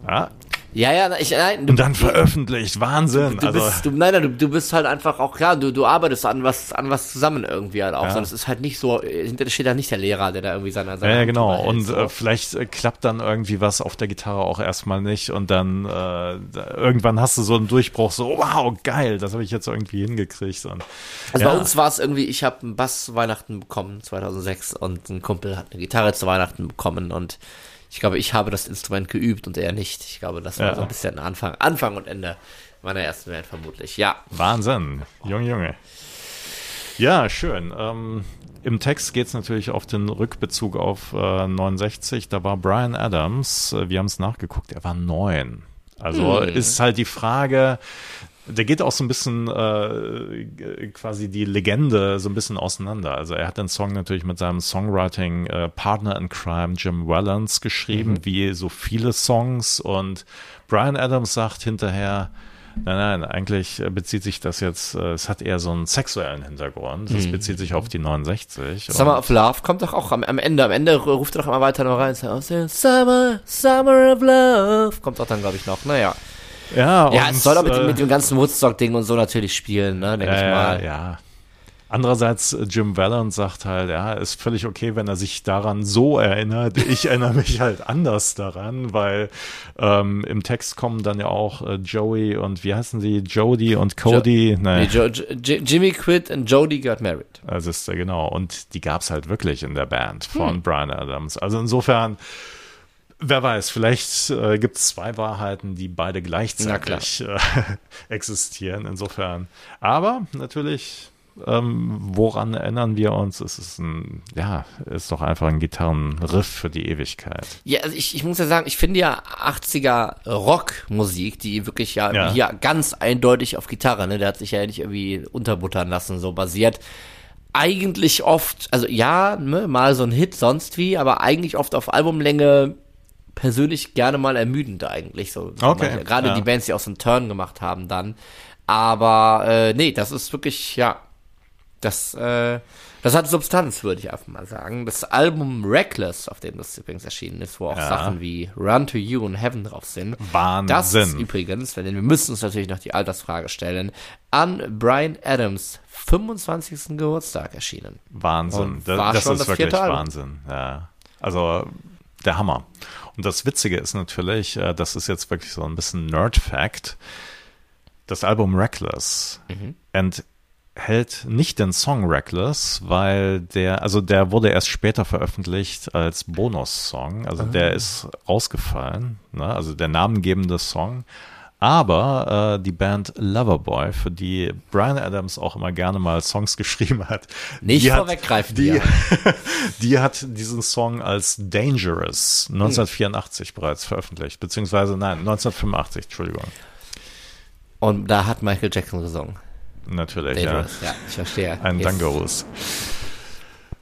Speaker 1: ja,
Speaker 2: Ja, ja, ich, nein, du,
Speaker 1: und dann veröffentlicht. Wahnsinn.
Speaker 2: du
Speaker 1: also,
Speaker 2: bist, du, nein, nein, du, du bist halt einfach auch klar, du, du arbeitest an was, an was zusammen irgendwie halt auch.
Speaker 1: Ja.
Speaker 2: Sondern es ist halt nicht so, äh, hinter steht da nicht der Lehrer, der da irgendwie seine, seine
Speaker 1: Ja, ja,
Speaker 2: Hand
Speaker 1: genau.
Speaker 2: hält,
Speaker 1: Und
Speaker 2: so.
Speaker 1: äh, vielleicht äh, klappt dann irgendwie was auf der Gitarre auch erstmal nicht und dann äh, irgendwann hast du so einen Durchbruch, so wow, geil, das habe ich jetzt irgendwie hingekriegt. Und,
Speaker 2: Also
Speaker 1: ja,
Speaker 2: bei uns war es irgendwie, ich habe einen Bass zu Weihnachten bekommen, 2006, und ein Kumpel hat eine Gitarre zu Weihnachten bekommen und ich glaube, ich habe das Instrument geübt und er nicht. Ich glaube, das war
Speaker 1: Ja.
Speaker 2: so ein bisschen Anfang, Anfang und Ende meiner ersten Band vermutlich. Ja.
Speaker 1: Wahnsinn, Junge, Junge. Ja, schön. Ähm, Im Text geht es natürlich auf den Rückbezug auf äh, 69. Da war Brian Adams, äh, wir haben es nachgeguckt, er war neun. Also
Speaker 2: Hm.
Speaker 1: ist halt die Frage, der geht auch so ein bisschen äh, quasi die Legende so ein bisschen auseinander. Also er hat den Song natürlich mit seinem Songwriting äh, Partner in Crime Jim Wallens geschrieben,
Speaker 2: Mhm.
Speaker 1: wie so viele Songs. Und Brian Adams sagt hinterher, Nein, nein, eigentlich äh, bezieht sich das jetzt, äh, es hat eher so einen sexuellen Hintergrund.
Speaker 2: Mhm.
Speaker 1: Es bezieht sich auf die 69.
Speaker 2: Summer of Love kommt doch auch am, am Ende. Am Ende ruft er doch immer weiter noch rein. Summer, Summer of Love. Kommt auch dann, glaube ich, noch. Naja.
Speaker 1: Ja,
Speaker 2: Ja,
Speaker 1: und,
Speaker 2: es soll auch mit,
Speaker 1: äh,
Speaker 2: mit dem ganzen Woodstock-Ding und so natürlich spielen, ne, denke ich
Speaker 1: Ja,
Speaker 2: mal.
Speaker 1: ja. Andererseits, äh, Jim Valance sagt halt, ja, ist völlig okay, wenn er sich daran so erinnert. Ich erinnere mich (laughs) halt anders daran, weil ähm, im Text kommen dann ja auch äh, Joey und wie heißen sie? Jody und Cody.
Speaker 2: Nee,
Speaker 1: nee,
Speaker 2: jo, Jimmy quit and Jody got married.
Speaker 1: also ist der genau. Und die gab's halt wirklich in der Band von
Speaker 2: Hm.
Speaker 1: Brian Adams. Also insofern, wer weiß, vielleicht äh, gibt es zwei Wahrheiten, die beide gleichzeitig äh, (laughs) existieren. Insofern. Aber natürlich ähm, woran erinnern wir uns? Es ist ein, ja, ist doch einfach ein Gitarrenriff für die Ewigkeit.
Speaker 2: Ja, also ich, ich muss ja sagen, ich finde ja 80er Rockmusik, die wirklich ja,
Speaker 1: Ja.
Speaker 2: hier ganz eindeutig auf Gitarre, ne, der hat sich ja nicht irgendwie unterbuttern lassen, so basiert. Eigentlich oft, also ja, ne, mal so ein Hit, sonst wie, aber eigentlich oft auf Albumlänge persönlich gerne mal ermüdend eigentlich. So,
Speaker 1: Okay,
Speaker 2: Gerade
Speaker 1: ja.
Speaker 2: die Bands, die auch so einen Turn gemacht haben dann. Aber äh, nee, das ist wirklich, ja, das, äh, das hat Substanz, würde ich einfach mal sagen. Das Album Reckless, auf dem das übrigens erschienen ist, wo auch
Speaker 1: Ja.
Speaker 2: Sachen wie Run to You und Heaven drauf sind.
Speaker 1: Wahnsinn.
Speaker 2: Das ist übrigens, denn wir müssen uns natürlich noch die Altersfrage stellen, an Brian Adams 25. Geburtstag erschienen.
Speaker 1: Wahnsinn. Das
Speaker 2: schon
Speaker 1: ist
Speaker 2: das
Speaker 1: wirklich. Wahnsinn. Ja. Also der Hammer. Und das Witzige ist natürlich, äh, das ist jetzt wirklich so ein bisschen Nerd-Fact. Das Album Reckless
Speaker 2: Mhm.
Speaker 1: enthält nicht den Song Reckless, weil der, also der wurde erst später veröffentlicht als Bonussong. Also der ist rausgefallen, ne? also der namengebende Song. Aber äh, die Band Loverboy, für die Brian Adams auch immer gerne mal Songs (laughs) geschrieben hat,
Speaker 2: Nicht
Speaker 1: die hat,
Speaker 2: vorweggreifen
Speaker 1: die,
Speaker 2: hier. (laughs)
Speaker 1: die hat diesen Song als Dangerous 1984 bereits veröffentlicht, beziehungsweise nein, 1985, Entschuldigung.
Speaker 2: Und da hat Michael Jackson gesungen.
Speaker 1: Natürlich, ja.
Speaker 2: Dangerous, ja, ich verstehe.
Speaker 1: Ein Dangerous.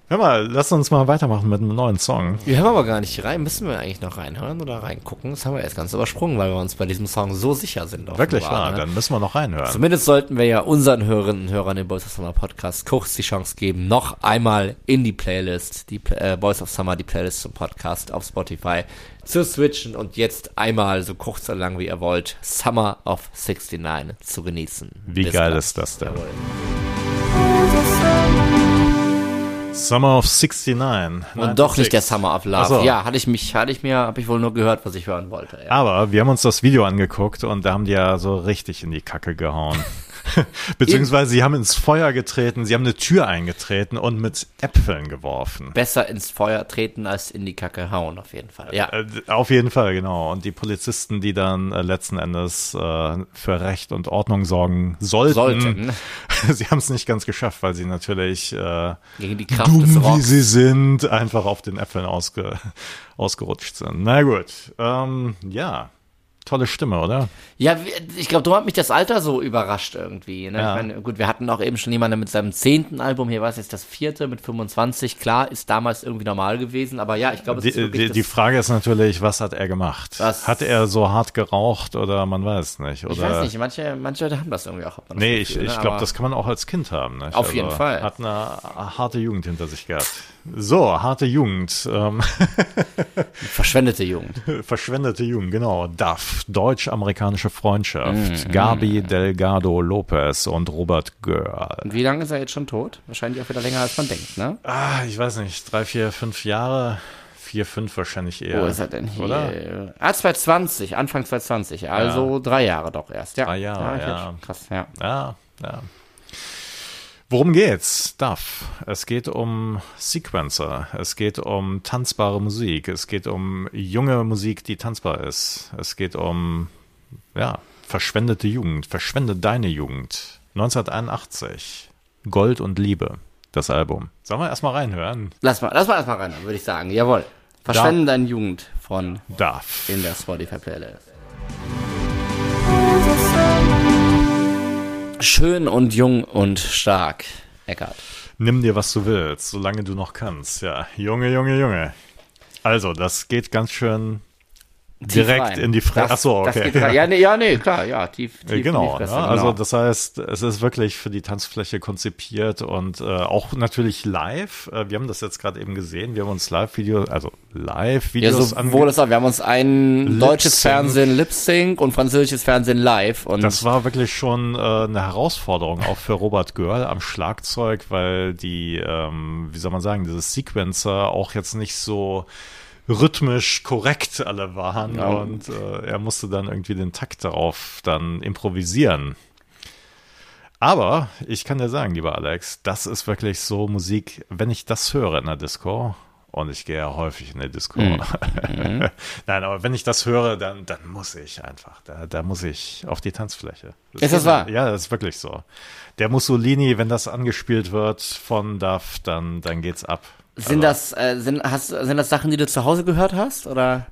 Speaker 1: Hör mal, lass uns mal weitermachen mit einem neuen Song.
Speaker 2: Wir hören aber gar nicht rein. Müssen wir eigentlich noch reinhören oder reingucken? Das haben wir jetzt ganz übersprungen, weil wir uns bei diesem Song so sicher sind. offenbar,
Speaker 1: Wirklich wahr,
Speaker 2: ne?
Speaker 1: dann müssen wir noch reinhören.
Speaker 2: Zumindest sollten wir ja unseren Hörerinnen und Hörern im Boys of Summer Podcast kurz die Chance geben, noch einmal in die Playlist, die äh, Boys of Summer, die Playlist zum Podcast auf Spotify zu switchen und jetzt einmal so kurz so lang wie ihr wollt Summer of 69 zu genießen.
Speaker 1: Wie
Speaker 2: Bis
Speaker 1: geil
Speaker 2: gleich.
Speaker 1: ist das denn?
Speaker 2: Jawohl.
Speaker 1: Summer of 69.
Speaker 2: Und doch nicht der Summer of Love.
Speaker 1: So.
Speaker 2: Ja, hatte ich mich, hatte ich mir, habe ich wohl nur gehört, was ich hören wollte. Ja.
Speaker 1: Aber wir haben uns das Video angeguckt und da haben die ja so richtig in die Kacke gehauen. (laughs) (laughs) Beziehungsweise sie haben ins Feuer getreten, sie haben eine Tür eingetreten und mit Äpfeln geworfen.
Speaker 2: Besser ins Feuer treten als in die Kacke hauen, auf jeden Fall. Ja.
Speaker 1: Äh, Auf jeden Fall, genau. Und die Polizisten, die dann äh, letzten Endes äh, für Recht und Ordnung sorgen sollten,
Speaker 2: Sollten. (laughs)
Speaker 1: sie haben es nicht ganz geschafft, weil sie natürlich äh,
Speaker 2: Gegen die Kraft des
Speaker 1: dumm wie sie sind, einfach auf den Äpfeln ausge ausgerutscht sind. Na gut, ähm, ja, tolle Stimme, oder?
Speaker 2: Ja, ich glaube, darum hat mich das Alter so überrascht irgendwie. Ne?
Speaker 1: Ja.
Speaker 2: Ich meine, gut, wir hatten auch eben schon jemanden mit seinem zehnten Album, hier war es jetzt das vierte mit 25. Klar, ist damals irgendwie normal gewesen, aber ja, ich glaube, es
Speaker 1: Die,
Speaker 2: ist wirklich
Speaker 1: die,
Speaker 2: das,
Speaker 1: die Frage ist natürlich, was hat er gemacht?
Speaker 2: Was-
Speaker 1: Hat er so hart geraucht oder man weiß nicht? Oder
Speaker 2: Ich weiß nicht, manche, manche Leute haben das irgendwie auch. das
Speaker 1: Nee, ich,
Speaker 2: Gefühl,
Speaker 1: ich
Speaker 2: ne?
Speaker 1: glaube, das kann man auch als Kind haben. Nicht?
Speaker 2: Auf jeden Fall.
Speaker 1: Hat eine harte Jugend hinter sich gehabt. So, harte Jugend. Ähm, (laughs)
Speaker 2: Verschwendete Jugend. (laughs)
Speaker 1: verschwendete Jugend, genau. DAF, Deutsch-Amerikanische
Speaker 2: Mm,
Speaker 1: Freundschaft. Gabi Delgado Lopez und Robert Görl.
Speaker 2: Und wie lange ist er jetzt schon tot? Wahrscheinlich auch wieder länger, als man denkt, ne?
Speaker 1: Ah, ich weiß nicht, drei, vier, fünf Jahre. Vier, fünf wahrscheinlich eher.
Speaker 2: Wo ist er denn hier?
Speaker 1: Oder?
Speaker 2: Ah, 2020, Anfang 2020, also drei Jahre doch erst, ja.
Speaker 1: Drei Jahre,
Speaker 2: ich hab
Speaker 1: ja.
Speaker 2: Krass, ja.
Speaker 1: Ja, ja. Worum geht's? DAF. Es geht um Sequencer. Es geht um tanzbare Musik. Es geht um junge Musik, die tanzbar ist. Es geht um, ja, verschwendete Jugend. Verschwende deine Jugend. 1981. Gold und Liebe. Das Album. Sollen wir erstmal reinhören?
Speaker 2: Lass mal, lass mal erstmal rein, würde ich sagen. Jawohl. Verschwenden deine Jugend von
Speaker 1: DAF.
Speaker 2: in der Spotify Playlist. Schön und jung und stark, Eckart.
Speaker 1: Nimm dir, was du willst, solange du noch kannst. Ja, Junge, Junge, Junge. Also, das geht ganz schön direkt
Speaker 2: rein.
Speaker 1: in die Fresse. Ach so, okay.
Speaker 2: rein. ja, nee, ja, nee, klar, ja, tief, tief
Speaker 1: Äh,
Speaker 2: in
Speaker 1: Genau,
Speaker 2: Fresse,
Speaker 1: ne?
Speaker 2: genau.
Speaker 1: also das heißt, es ist wirklich für die Tanzfläche konzipiert und äh, auch natürlich live. Äh, wir haben das jetzt gerade eben gesehen, wir haben uns Live-Video, also
Speaker 2: ja,
Speaker 1: Live-Videos
Speaker 2: sowohl das. Wir haben uns ein deutsches. Fernsehen Lip Sync und französisches Fernsehen live und
Speaker 1: Das war wirklich schon äh, eine Herausforderung, auch für Robert Görl am Schlagzeug, weil die, ähm, wie soll man sagen, dieses Sequencer auch jetzt nicht so rhythmisch korrekt alle waren
Speaker 2: Ja.
Speaker 1: und äh, er musste dann irgendwie den Takt darauf dann improvisieren. Aber ich kann dir sagen, lieber Alex, das ist wirklich so Musik, wenn ich das höre in der Disco Und ich gehe ja häufig in der Disco. (laughs)
Speaker 2: Mhm.
Speaker 1: Nein, aber wenn ich das höre, dann, dann muss ich einfach. Da, da muss ich auf die Tanzfläche.
Speaker 2: Ist das wahr?
Speaker 1: Ja, das ist wirklich so. Der Mussolini, wenn das angespielt wird von Duff, dann, dann geht's ab.
Speaker 2: Sind
Speaker 1: Aber-
Speaker 2: das, äh, sind, hast, sind das Sachen, die du zu Hause gehört hast? Oder?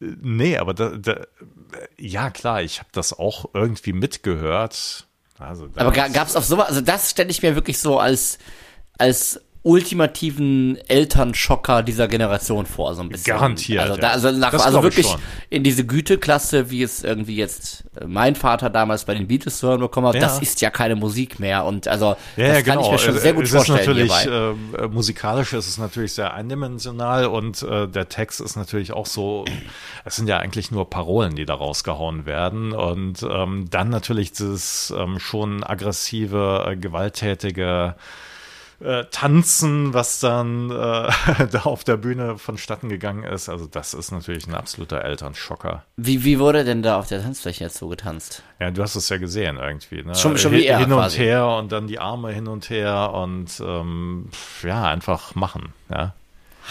Speaker 1: Nee, aber da, da, ja klar, ich habe das auch irgendwie mitgehört. Also
Speaker 2: Aber ga, gab's auf sowas, also das stelle ich mir wirklich so als, als ultimativen Elternschocker dieser Generation vor, so ein bisschen.
Speaker 1: Garantiert,
Speaker 2: Also, da, also, nach, also wirklich in diese Güteklasse, wie es irgendwie jetzt äh, mein Vater damals bei den Beatles zu hören bekommen hat,
Speaker 1: Ja.
Speaker 2: das ist ja keine Musik mehr und also
Speaker 1: Ja,
Speaker 2: das
Speaker 1: ja,
Speaker 2: kann
Speaker 1: genau.
Speaker 2: ich mir schon sehr gut
Speaker 1: es
Speaker 2: vorstellen
Speaker 1: Ist natürlich,
Speaker 2: hierbei.
Speaker 1: äh, musikalisch ist es natürlich sehr eindimensional und äh, der Text ist natürlich auch so, es sind ja eigentlich nur Parolen, die da rausgehauen werden und ähm, dann natürlich dieses ähm, schon aggressive, äh, gewalttätige äh, Tanzen, was dann äh, (laughs) da auf der Bühne vonstatten gegangen ist. Also das ist natürlich ein absoluter Elternschocker.
Speaker 2: Wie, wie wurde denn da auf der Tanzfläche jetzt so getanzt?
Speaker 1: Ja, du hast es ja gesehen irgendwie. Ne?
Speaker 2: Schon- schon
Speaker 1: Hin-
Speaker 2: wie er
Speaker 1: Hin
Speaker 2: quasi.
Speaker 1: und her und dann die Arme hin und her und ähm, ja, einfach machen. Ja.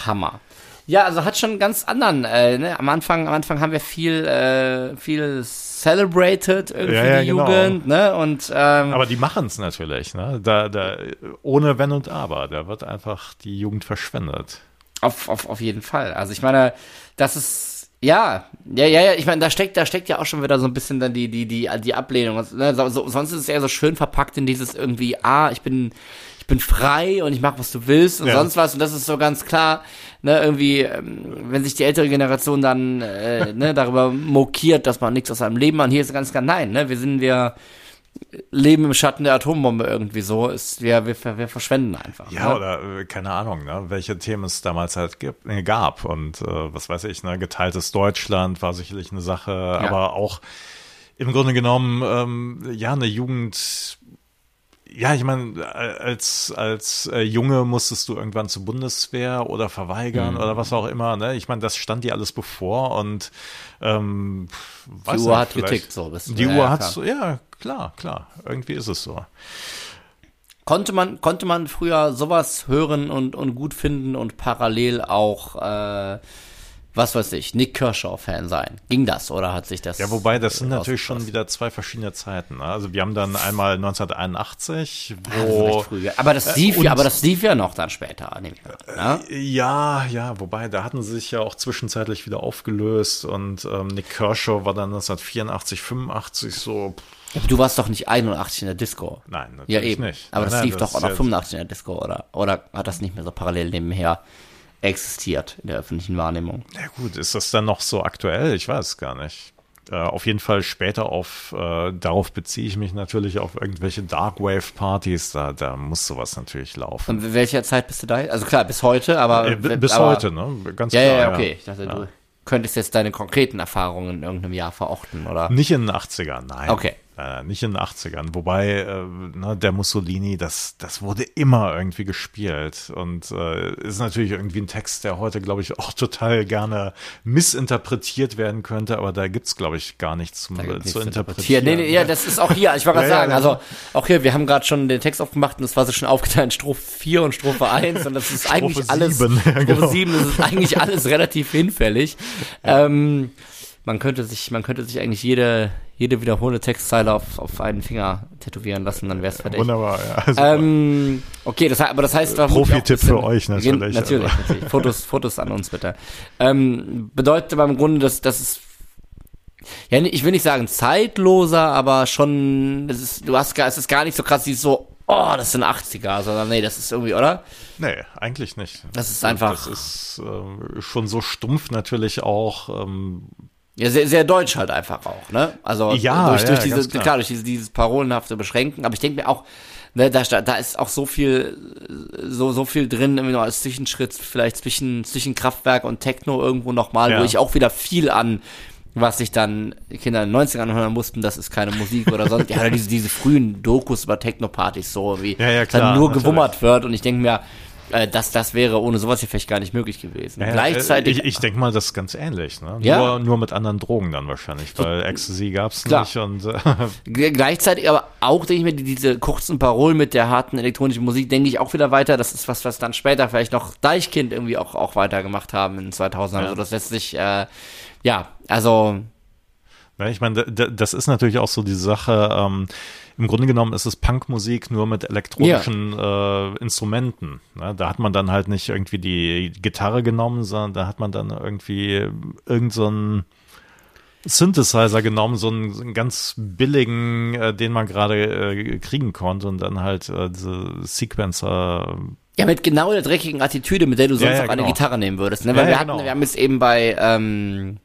Speaker 2: Hammer. Ja, also hat schon einen ganz anderen, äh, ne? am Anfang, am Anfang haben wir viel, äh, viel celebrated irgendwie
Speaker 1: Ja, ja,
Speaker 2: die
Speaker 1: genau.
Speaker 2: Jugend, ne? Und ähm,
Speaker 1: Aber die machen es natürlich. Ne? Da, da, ohne Wenn und Aber. Da wird einfach die Jugend verschwendet.
Speaker 2: Auf, auf, auf jeden Fall. Also ich meine, das ist ja, ja, ja, ja, ich meine, da steckt, da steckt ja auch schon wieder so ein bisschen dann die, die, die, die Ablehnung. Also, Ne? So, so, sonst ist es eher so schön verpackt in dieses irgendwie, ah, ich bin, bin frei und ich mach, was du willst und
Speaker 1: Ja.
Speaker 2: sonst was. Und das ist so ganz klar, ne, irgendwie, ähm, wenn sich die ältere Generation dann äh, ne, darüber mokiert, dass man nichts aus seinem Leben macht, hier ist ganz klar, nein, ne, wir sind, wir leben im Schatten der Atombombe irgendwie so, ist, wir, wir, wir verschwenden einfach.
Speaker 1: Ja,
Speaker 2: ne?
Speaker 1: oder äh, keine Ahnung, ne? welche Themen es damals halt gibt, äh, gab. Und äh, was weiß ich, ne? geteiltes Deutschland war sicherlich eine Sache, aber auch im Grunde genommen, ähm, ja, eine Jugend. Ja, ich meine, als, als äh, Junge musstest du irgendwann zur Bundeswehr oder verweigern oder was auch immer. Ne? Ich meine, das stand dir alles bevor und ähm,
Speaker 2: Die Uhr
Speaker 1: nicht,
Speaker 2: hat getickt, so bisschen.
Speaker 1: Die
Speaker 2: Ja,
Speaker 1: Uhr
Speaker 2: ja,
Speaker 1: hat so, ja, klar, klar. Irgendwie ist es so.
Speaker 2: Konnte man, konnte man früher sowas hören und, und gut finden und parallel auch, äh, was weiß ich, Nick Kershaw-Fan sein? Ging das oder hat sich das?
Speaker 1: Ja, wobei, das sind natürlich schon wieder zwei verschiedene Zeiten. Ne? Also wir haben dann einmal 1981,
Speaker 2: Das ist
Speaker 1: wo...
Speaker 2: recht früh. Aber das lief
Speaker 1: und-
Speaker 2: ja, aber das lief ja noch dann später, ne?
Speaker 1: Ja, ja, wobei, da hatten sie sich ja auch zwischenzeitlich wieder aufgelöst und ähm, Nick Kershaw war dann 1984, 85 so,
Speaker 2: aber Du warst doch nicht 81 in der Disco.
Speaker 1: nein, natürlich
Speaker 2: Ja, eben.
Speaker 1: nicht.
Speaker 2: Aber
Speaker 1: Nein,
Speaker 2: das
Speaker 1: nein,
Speaker 2: lief doch auch noch
Speaker 1: ja-
Speaker 2: 85 in der Disco, oder? Oder hat das nicht mehr so parallel nebenher existiert in der öffentlichen Wahrnehmung?
Speaker 1: Ja gut, ist das dann noch so aktuell? Ich weiß gar nicht. Äh, auf jeden Fall später auf, äh, darauf beziehe ich mich natürlich auf irgendwelche Darkwave-Partys, da, da muss sowas natürlich laufen.
Speaker 2: Und welcher Zeit bist du da? Also klar, bis heute, aber.
Speaker 1: Äh, bis
Speaker 2: aber,
Speaker 1: heute, ne? Ganz
Speaker 2: Ja,
Speaker 1: klar.
Speaker 2: ja, ja, okay. Ich dachte, du könntest jetzt deine konkreten Erfahrungen in irgendeinem Jahr verorten, oder?
Speaker 1: Nicht in den 80ern, nein.
Speaker 2: Okay.
Speaker 1: Äh, nicht in den 80ern. Wobei, äh, ne, der Mussolini, das, das wurde immer irgendwie gespielt. Und äh, ist natürlich irgendwie ein Text, der heute, glaube ich, auch total gerne missinterpretiert werden könnte. Aber da gibt's glaube ich, gar nichts zu
Speaker 2: nichts
Speaker 1: interpretieren.
Speaker 2: Nee, nee, ja, das ist auch hier. Ich wollte gerade
Speaker 1: Ja,
Speaker 2: sagen,
Speaker 1: ja.
Speaker 2: also auch hier, wir haben gerade schon den Text aufgemacht und es war so schon aufgeteilt in Strophe 4 und Strophe 1 und das ist eigentlich alles,
Speaker 1: sieben, (laughs) ja,
Speaker 2: Strophe
Speaker 1: genau.
Speaker 2: 7, das ist eigentlich alles relativ hinfällig. Ähm, man könnte sich, man könnte sich eigentlich jede, jede wiederholende Textzeile auf, auf einen Finger tätowieren lassen, dann wäre es fertig.
Speaker 1: Wunderbar, ja. (laughs)
Speaker 2: Ähm, okay, das, aber das heißt, ein
Speaker 1: Profi-Tipp für euch natürlich,
Speaker 2: Gen- Natürlich,
Speaker 1: also.
Speaker 2: natürlich. Fotos, Fotos an uns bitte. Ähm, bedeutet aber im Grunde, dass, dass es ja, ich will nicht sagen zeitloser, aber schon, es ist, du hast gar, es ist gar nicht so krass, wie so, oh, das sind 80er, sondern nee, das ist irgendwie, oder?
Speaker 1: nee, eigentlich nicht.
Speaker 2: Das ist einfach-
Speaker 1: Das ist äh, schon so stumpf natürlich auch. Ähm,
Speaker 2: Ja, sehr, sehr deutsch halt einfach auch, ne? Also
Speaker 1: Ja,
Speaker 2: durch,
Speaker 1: ja,
Speaker 2: durch diese,
Speaker 1: ganz klar.
Speaker 2: klar. durch diese, dieses parolenhafte Beschränken, aber ich denke mir auch, ne, da, da ist auch so viel, so, so viel drin, irgendwie noch als Zwischenschritt, vielleicht zwischen, zwischen Kraftwerk und Techno irgendwo nochmal,
Speaker 1: Ja.
Speaker 2: wo ich auch wieder viel an, was sich dann Kinder in den 90ern hören mussten, das ist keine Musik oder sonst, ja, diese, diese frühen Dokus über Techno-Partys, so wie
Speaker 1: Ja, ja,
Speaker 2: dann
Speaker 1: klar,
Speaker 2: nur
Speaker 1: natürlich.
Speaker 2: gewummert wird und ich denke mir, Äh, das, das wäre ohne sowas hier vielleicht gar nicht möglich gewesen.
Speaker 1: Ja,
Speaker 2: Gleichzeitig.
Speaker 1: Ich, ich denke mal, das ist ganz ähnlich. Ne?
Speaker 2: Ja.
Speaker 1: Nur, nur mit anderen Drogen dann wahrscheinlich, weil Ecstasy gab es nicht. Und, äh, (laughs)
Speaker 2: Gleichzeitig aber auch, denke ich mir, die- diese kurzen Parolen mit der harten elektronischen Musik, denke ich auch wieder weiter. Das ist was, was dann später vielleicht noch Deichkind irgendwie auch, auch weitergemacht haben in 2000.
Speaker 1: Ja.
Speaker 2: Also das lässt sich, äh, ja, also,
Speaker 1: ich meine, da- da- das ist natürlich auch so die Sache. Ähm, Im Grunde genommen ist es Punkmusik nur mit elektronischen äh, Instrumenten. Ne? Da hat man dann halt nicht irgendwie die Gitarre genommen, sondern da hat man dann irgendwie irgend so einen Synthesizer genommen, so einen, so einen ganz billigen, äh, den man gerade äh, kriegen konnte und dann halt äh, diese Sequencer.
Speaker 2: ja, mit genau der dreckigen Attitüde, mit der du sonst
Speaker 1: Ja, ja,
Speaker 2: auch eine
Speaker 1: genau.
Speaker 2: Gitarre nehmen würdest. Ne?
Speaker 1: Ja,
Speaker 2: Weil wir
Speaker 1: ja,
Speaker 2: hatten,
Speaker 1: genau.
Speaker 2: wir haben jetzt eben bei, ähm,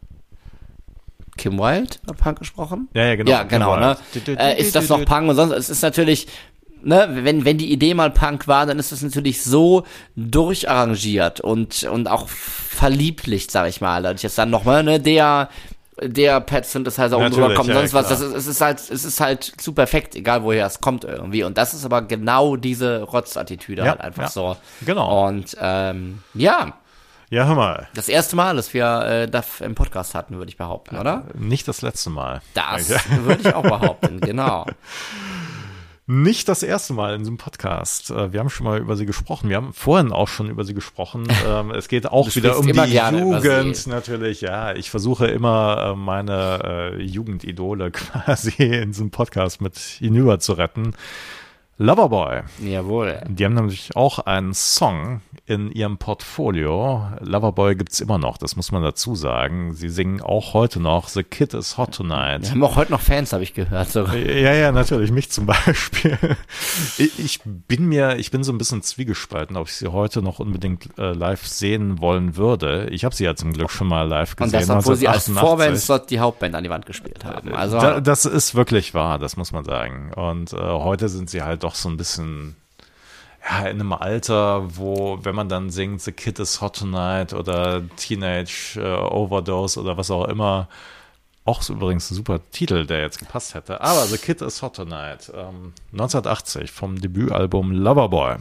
Speaker 2: Kim Wilde über Punk gesprochen.
Speaker 1: Ja, ja, genau.
Speaker 2: Ja, genau, ne? Äh, ist das noch Punk und sonst, es ist natürlich, ne, wenn, wenn die Idee mal Punk war, dann ist es natürlich so durcharrangiert und, und auch verlieblicht, sag ich mal. Dadurch ist dann nochmal, ne, der, der Pad Synthesizer oben drüber kommt,
Speaker 1: ja,
Speaker 2: sonst was.
Speaker 1: klar.
Speaker 2: Das ist, es ist halt, es ist halt zu perfekt, egal woher es kommt irgendwie. Und das ist aber genau diese Rotzattitüde
Speaker 1: Ja,
Speaker 2: halt einfach
Speaker 1: ja.
Speaker 2: so.
Speaker 1: Genau.
Speaker 2: Und, ähm, ja,
Speaker 1: Ja, hör mal.
Speaker 2: das erste Mal, dass wir äh, das im Podcast hatten, würde ich behaupten, oder?
Speaker 1: Nicht das letzte Mal.
Speaker 2: Das (laughs) würde ich auch behaupten, genau.
Speaker 1: Nicht das erste Mal in diesem Podcast. Äh, Wir haben schon mal über sie gesprochen. Wir haben vorhin auch schon über sie gesprochen. (laughs) Ähm, Es geht auch wieder um die Jugend natürlich. Ja, ich versuche immer äh, meine äh, Jugendidole (laughs) quasi in diesem Podcast mit hinüber zu retten. Loverboy.
Speaker 2: Jawohl.
Speaker 1: Die haben nämlich auch einen Song in ihrem Portfolio. Loverboy gibt's immer noch, das muss man dazu sagen. Sie singen auch heute noch The Kid is Hot Tonight.
Speaker 2: Wir haben auch heute noch Fans, habe ich gehört. So.
Speaker 1: Ja, ja, natürlich, mich zum (laughs) Beispiel. Ich bin mir, ich bin so ein bisschen zwiegespalten, ob ich sie heute noch unbedingt äh, live sehen wollen würde. Ich habe sie ja zum Glück schon mal live
Speaker 2: Und
Speaker 1: gesehen.
Speaker 2: das, obwohl sie als
Speaker 1: 1988.
Speaker 2: Vorband die Hauptband an die Wand gespielt haben. Also,
Speaker 1: Da, das ist wirklich wahr, das muss man sagen. Und äh, heute sind sie halt doch so ein bisschen ja, in einem Alter, wo, wenn man dann singt, The Kid is Hot Tonight oder Teenage äh, Overdose oder was auch immer, auch so übrigens ein super Titel, der jetzt gepasst hätte. Aber The Kid is Hot Tonight, ähm, 1980 vom Debütalbum Loverboy.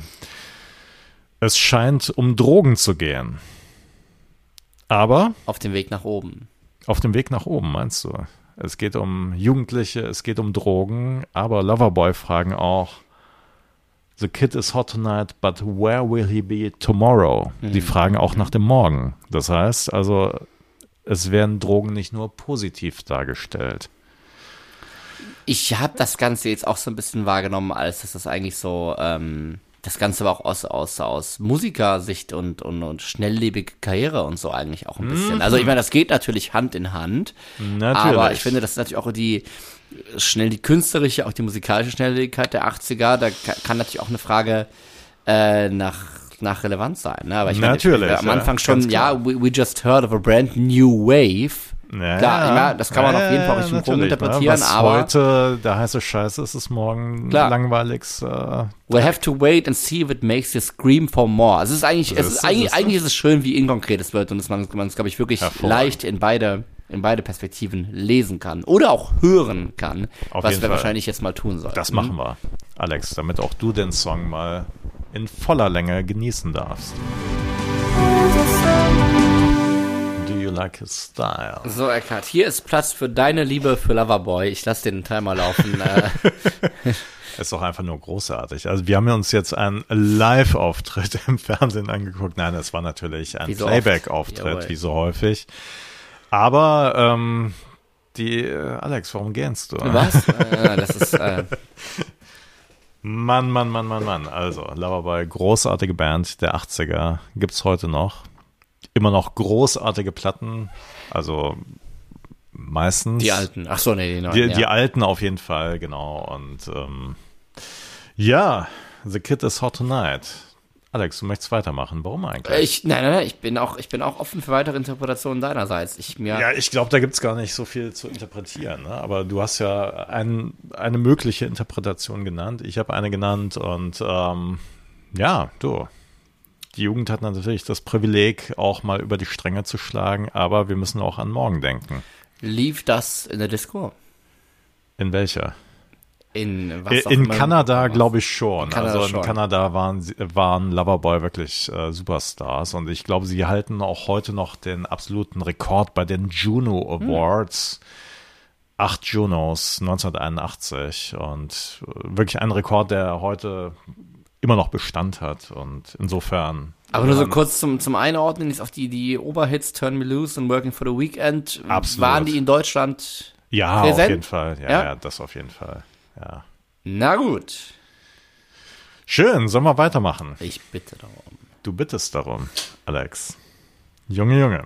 Speaker 1: Es scheint um Drogen zu gehen. Aber
Speaker 2: auf dem Weg nach oben.
Speaker 1: auf dem Weg nach oben, meinst du? Es geht um Jugendliche, es geht um Drogen, aber Loverboy fragen auch, The kid is hot tonight, but where will he be tomorrow? Die fragen auch nach dem Morgen. Das heißt also, es werden Drogen nicht nur positiv dargestellt.
Speaker 2: Ich habe das Ganze jetzt auch so ein bisschen wahrgenommen, als dass das eigentlich so, ähm, das Ganze war auch aus, aus, aus Musikersicht und, und, und schnelllebige Karriere und so eigentlich auch ein bisschen. Also ich meine, das geht natürlich Hand in Hand.
Speaker 1: Natürlich.
Speaker 2: Aber ich finde, das ist natürlich auch die schnell die künstlerische, auch die musikalische Schnelllebigkeit der 80er. Da ka- kann natürlich auch eine Frage äh, nach nach Relevanz sein. Ne? Aber ich meine,
Speaker 1: Natürlich,
Speaker 2: am
Speaker 1: ja,
Speaker 2: Anfang schon,
Speaker 1: ganz klar.
Speaker 2: ja, we, we just heard of a brand new wave.
Speaker 1: Ja,
Speaker 2: Klar, ja, das kann man
Speaker 1: ja,
Speaker 2: auf jeden Fall
Speaker 1: ja,
Speaker 2: richtig rum
Speaker 1: natürlich,
Speaker 2: interpretieren,
Speaker 1: ne?
Speaker 2: Aber
Speaker 1: heute der heiße Scheiß ist, ist morgen
Speaker 2: Klar.
Speaker 1: langweiligst. Äh,
Speaker 2: we'll have to wait and see if it makes you scream for more. Also es ist eigentlich, es ist
Speaker 1: ist-
Speaker 2: eigentlich,
Speaker 1: ist-
Speaker 2: eigentlich ist es schön, wie inkonkret es wird und dass man man es, glaube ich, wirklich leicht in beide in beide Perspektiven lesen kann oder auch hören kann,
Speaker 1: Auf
Speaker 2: was wir
Speaker 1: Fall.
Speaker 2: wahrscheinlich jetzt mal tun sollten.
Speaker 1: Das machen wir, Alex, damit auch du den Song mal in voller Länge genießen darfst. Do you like his style?
Speaker 2: So, Eckhard, hier ist Platz für deine Liebe für Loverboy. Ich lasse den Timer laufen. (laughs) äh, (laughs)
Speaker 1: Ist doch einfach nur großartig. Also wir haben uns jetzt einen Live-Auftritt (laughs) im Fernsehen angeguckt. Nein, es war natürlich ein. Playback-Auftritt, wie so häufig. Aber ähm, die äh, Alex, warum gähnst du?
Speaker 2: was? Äh, das ist äh,
Speaker 1: Mann, Mann, Mann, Mann, Mann. Also, Loverboy, großartige Band der 80er, gibt's heute noch. Immer noch großartige Platten, also meistens.
Speaker 2: die alten. Ach so, nee, die neuen.
Speaker 1: Die,
Speaker 2: ja.
Speaker 1: die alten auf jeden Fall, genau. Und ähm, ja, The Kid is Hot Tonight. Alex, du möchtest weitermachen. Warum eigentlich?
Speaker 2: ich, nein, nein, nein, ich bin auch, ich bin auch offen für weitere Interpretationen deinerseits. Ich mir,
Speaker 1: ja, ich glaube, da gibt's gar nicht so viel zu interpretieren. Ne? Aber du hast ja ein, eine mögliche Interpretation genannt. Ich habe eine genannt und ähm, ja, du. Die Jugend hat natürlich das Privileg, auch mal über die Stränge zu schlagen, aber wir müssen auch an morgen denken.
Speaker 2: lief das in der Disco.
Speaker 1: In welcher?
Speaker 2: In, auch
Speaker 1: In Kanada glaube ich schon.
Speaker 2: In Kanada
Speaker 1: also in
Speaker 2: schon.
Speaker 1: Kanada waren, waren Loverboy wirklich äh, Superstars und ich glaube, sie halten auch heute noch den absoluten Rekord bei den Juno Awards. Acht Junos 1981 und äh, wirklich ein Rekord, der heute immer noch Bestand hat und insofern.
Speaker 2: Aber nur so kurz zum, zum Einordnen, ist auf die, die Oberhits Turn Me Loose und Working for the Weekend,
Speaker 1: Absolut.
Speaker 2: waren die in Deutschland?
Speaker 1: Ja,
Speaker 2: Präsent?
Speaker 1: auf jeden Fall. Ja,
Speaker 2: Ja?
Speaker 1: ja, das auf jeden Fall. Ja.
Speaker 2: Na gut,
Speaker 1: Schön, sollen wir weitermachen?
Speaker 2: ich bitte darum.
Speaker 1: Du bittest darum, Alex. Junge, Junge.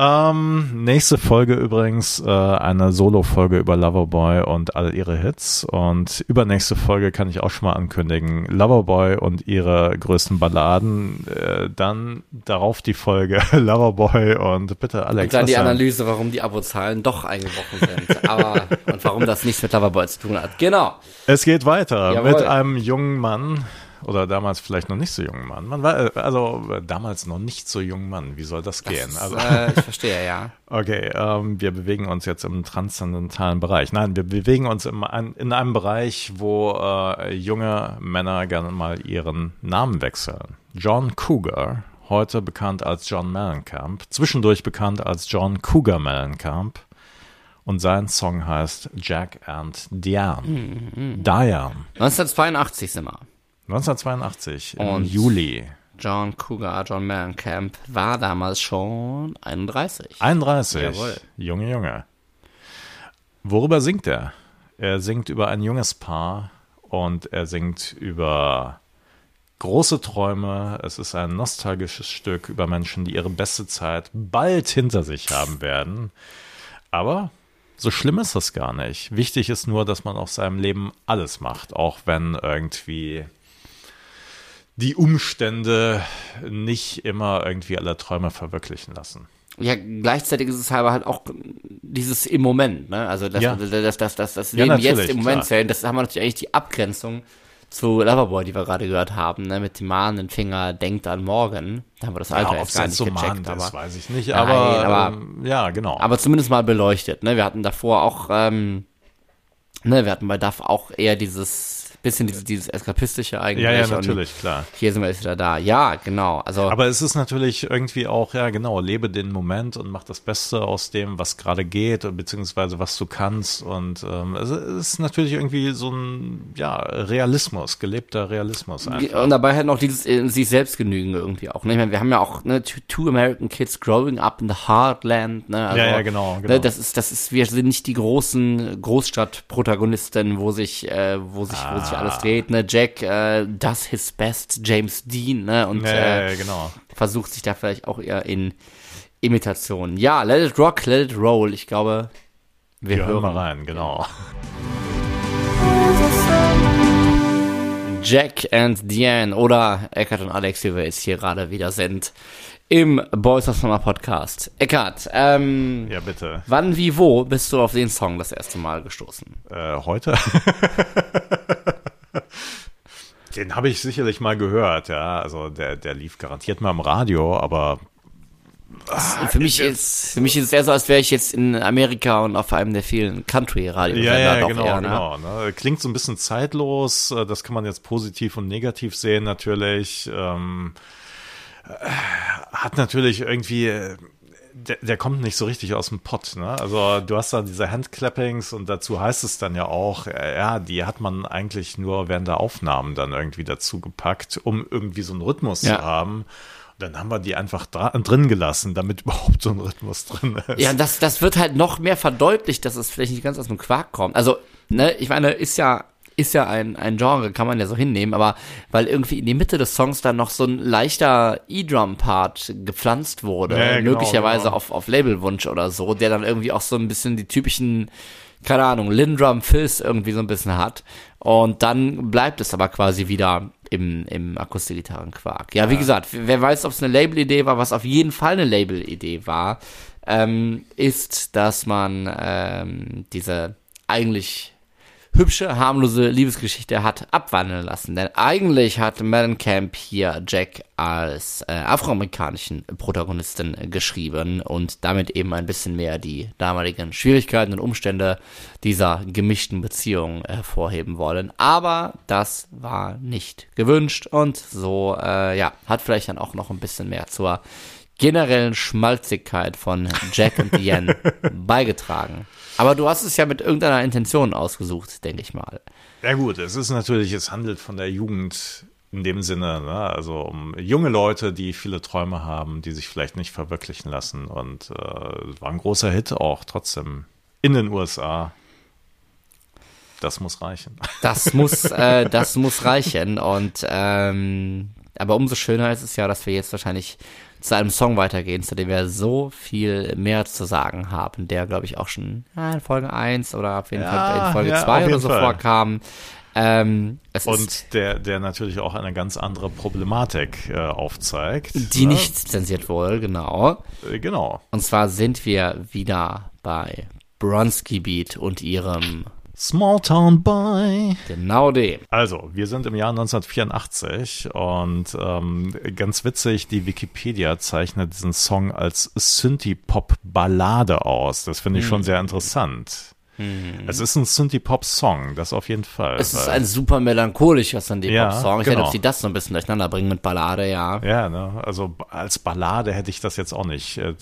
Speaker 1: Ähm, nächste Folge übrigens äh, eine Solo-Folge über Loverboy und all ihre Hits. Und übernächste Folge kann ich auch schon mal ankündigen. Loverboy und ihre größten Balladen. Äh, dann darauf die Folge (laughs) Loverboy und bitte Alex.
Speaker 2: Und dann die? Analyse, warum die Abozahlen doch eingebrochen sind. Aber, und warum das nichts mit Loverboy zu tun hat. Genau.
Speaker 1: Es geht weiter
Speaker 2: Jawohl.
Speaker 1: mit einem jungen Mann. Oder damals vielleicht noch nicht so jungen Mann. Man war, äh, also äh, damals noch nicht so jungen Mann. Wie soll das, gehen?
Speaker 2: Das,
Speaker 1: Also,
Speaker 2: äh, ich verstehe, ja. (laughs)
Speaker 1: Okay, ähm, wir bewegen uns jetzt im transzendentalen Bereich. Nein, wir bewegen uns im, in einem Bereich, wo äh, junge Männer gerne mal ihren Namen wechseln. John Cougar, heute bekannt als John Mellencamp, zwischendurch bekannt als John Cougar Mellencamp. Und sein Song heißt Jack and Diane. Diane.
Speaker 2: 1982 sind wir.
Speaker 1: 1982 im
Speaker 2: Und-
Speaker 1: Juli.
Speaker 2: John Cougar, John Mellencamp war damals schon 31.
Speaker 1: 31.
Speaker 2: Jawohl.
Speaker 1: Junge, Junge. Worüber singt er? Er singt über ein junges Paar und er singt über große Träume. Es ist ein nostalgisches Stück über Menschen, die ihre beste Zeit bald hinter sich haben werden. Aber so schlimm ist das gar nicht. Wichtig ist nur, dass man aus seinem Leben alles macht, auch wenn irgendwie die Umstände nicht immer irgendwie alle Träume verwirklichen lassen.
Speaker 2: Ja, gleichzeitig ist es aber halt auch dieses im Moment, ne? Also das,
Speaker 1: Ja.
Speaker 2: das, das, das, das, das
Speaker 1: Ja,
Speaker 2: Leben jetzt im Moment
Speaker 1: klar.
Speaker 2: zählen, das haben wir natürlich eigentlich die Abgrenzung zu Loverboy, die wir gerade gehört haben, ne? Mit dem mahnenden Finger, denkt an morgen. Da haben wir das Alter
Speaker 1: Ja,
Speaker 2: jetzt gar nicht
Speaker 1: so
Speaker 2: gecheckt, aber,
Speaker 1: ist, weiß ich nicht.
Speaker 2: Nein,
Speaker 1: Aber,
Speaker 2: aber-
Speaker 1: ähm, ja, genau.
Speaker 2: aber zumindest mal beleuchtet, ne? Wir hatten davor auch, ähm, ne, wir hatten bei Duff auch eher dieses bisschen dieses, dieses Eskapistische eigentlich.
Speaker 1: ja, ja,
Speaker 2: und
Speaker 1: natürlich, klar.
Speaker 2: Hier sind wir jetzt wieder da. Ja, genau. Also
Speaker 1: Aber es ist natürlich irgendwie auch, ja, genau, lebe den Moment und mach das Beste aus dem, was gerade geht, beziehungsweise was du kannst. Und ähm, es ist natürlich irgendwie so ein, ja, Realismus, gelebter Realismus einfach.
Speaker 2: Und dabei halt noch dieses in sich selbst genügen irgendwie auch. Ne? Ich meine, wir haben ja auch ne, two, American Kids growing up in the heartland. Ne? Also,
Speaker 1: Ja, ja, genau, genau.
Speaker 2: Ne, das ist, das ist, wir sind nicht die großen Großstadtprotagonisten, wo sich, äh, wo sich, wo sich
Speaker 1: Ah.
Speaker 2: Alles dreht. Ne? Jack äh, does his best, James Dean, ne? Und
Speaker 1: Ja,
Speaker 2: äh,
Speaker 1: ja, genau.
Speaker 2: versucht sich da vielleicht auch eher in Imitation. Ja, let it rock, let it roll. Ich glaube, wir
Speaker 1: Wir hören
Speaker 2: hören
Speaker 1: mal rein, genau. (laughs)
Speaker 2: Jack and Diane oder Eckart und Alex, wie wir jetzt hier gerade wieder sind, im Boys of Summer Podcast. Eckart, ähm,
Speaker 1: Ja, bitte.
Speaker 2: wann, wie, wo bist du auf den Song das erste Mal gestoßen?
Speaker 1: Äh, heute? (laughs) Den habe ich sicherlich mal gehört, ja. Also der, der lief garantiert mal im Radio, aber
Speaker 2: für mich ist, für mich ist es eher so, als wäre ich jetzt in Amerika und auf einem der vielen Country-Radios.
Speaker 1: Ja, ja, genau,
Speaker 2: eher, ne?
Speaker 1: genau. Ne? Klingt so ein bisschen zeitlos, äh, das kann man jetzt positiv und negativ sehen natürlich. Ähm, äh, hat natürlich irgendwie, äh, der, der kommt nicht so richtig aus dem Pott. Ne? Also du hast da diese Handclappings und dazu heißt es dann ja auch, ja, die hat man eigentlich nur während der Aufnahmen dann irgendwie dazu gepackt, um irgendwie so einen Rhythmus
Speaker 2: Ja.
Speaker 1: zu haben. Und dann haben wir die einfach drin gelassen, damit (laughs) überhaupt so ein Rhythmus drin ist.
Speaker 2: Ja, das, das wird halt noch mehr verdeutlicht, dass es vielleicht nicht ganz aus dem Quark kommt. Also, ne, ich meine, ist ja, ist ja ein, ein Genre, kann man ja so hinnehmen, aber weil irgendwie in die Mitte des Songs dann noch so ein leichter E-Drum-Part gepflanzt wurde,
Speaker 1: Ja, ja, genau,
Speaker 2: möglicherweise
Speaker 1: genau.
Speaker 2: auf, auf Labelwunsch oder so, der dann irgendwie auch so ein bisschen die typischen, keine Ahnung, Lindrum Fills irgendwie so ein bisschen hat. Und dann bleibt es aber quasi wieder im, im Akustikgitarrenquark. Ja, wie gesagt, wer weiß, ob es eine Label-Idee war, was auf jeden Fall eine Label-Idee war, ähm, ist, dass man ähm, diese eigentlich hübsche, harmlose Liebesgeschichte hat abwandeln lassen. Denn eigentlich hat Mellencamp hier Jack als äh, afroamerikanischen Protagonisten geschrieben und damit eben ein bisschen mehr die damaligen Schwierigkeiten und Umstände dieser gemischten Beziehung hervorheben wollen. Aber das war nicht gewünscht und so, äh, ja, hat vielleicht dann auch noch ein bisschen mehr zur generellen Schmalzigkeit von Jack und Diane (laughs) beigetragen. Aber du hast es ja mit irgendeiner Intention ausgesucht, denke ich mal.
Speaker 1: Ja gut, es ist natürlich, es handelt von der Jugend in dem Sinne, ne? also um junge Leute, die viele Träume haben, die sich vielleicht nicht verwirklichen lassen. Und äh, war ein großer Hit auch trotzdem in den USA. Das muss reichen. (laughs)
Speaker 2: Das muss, äh, das muss reichen. Und ähm, aber umso schöner ist es ja, dass wir jetzt wahrscheinlich zu einem Song weitergehen, zu dem wir so viel mehr zu sagen haben, der, glaube ich, auch schon ja, in Folge 1 oder auf jeden ja, Fall in Folge ja, 2 oder so Fall. vorkam. Ähm,
Speaker 1: und der, der natürlich auch eine ganz andere Problematik äh, aufzeigt.
Speaker 2: Die ne? nicht zensiert wurde, genau.
Speaker 1: Äh, genau.
Speaker 2: Und zwar sind wir wieder bei Bronski Beat und ihrem
Speaker 1: Small Town Boy.
Speaker 2: Genau dem.
Speaker 1: Also, wir sind im Jahr 1984 und ähm, ganz witzig, die Wikipedia zeichnet diesen Song als Synthie-Pop-Ballade aus. Das finde ich hm. schon sehr interessant. Mhm. Es ist ein Synthie-Pop-Song, das auf jeden Fall.
Speaker 2: Es ist ein super melancholischer Synthie-Pop-Song. Ja, ich genau. weiß ob sie das so ein bisschen durcheinander bringen mit Ballade, ja.
Speaker 1: Ja, ne? also als Ballade hätte ich das jetzt auch nicht äh,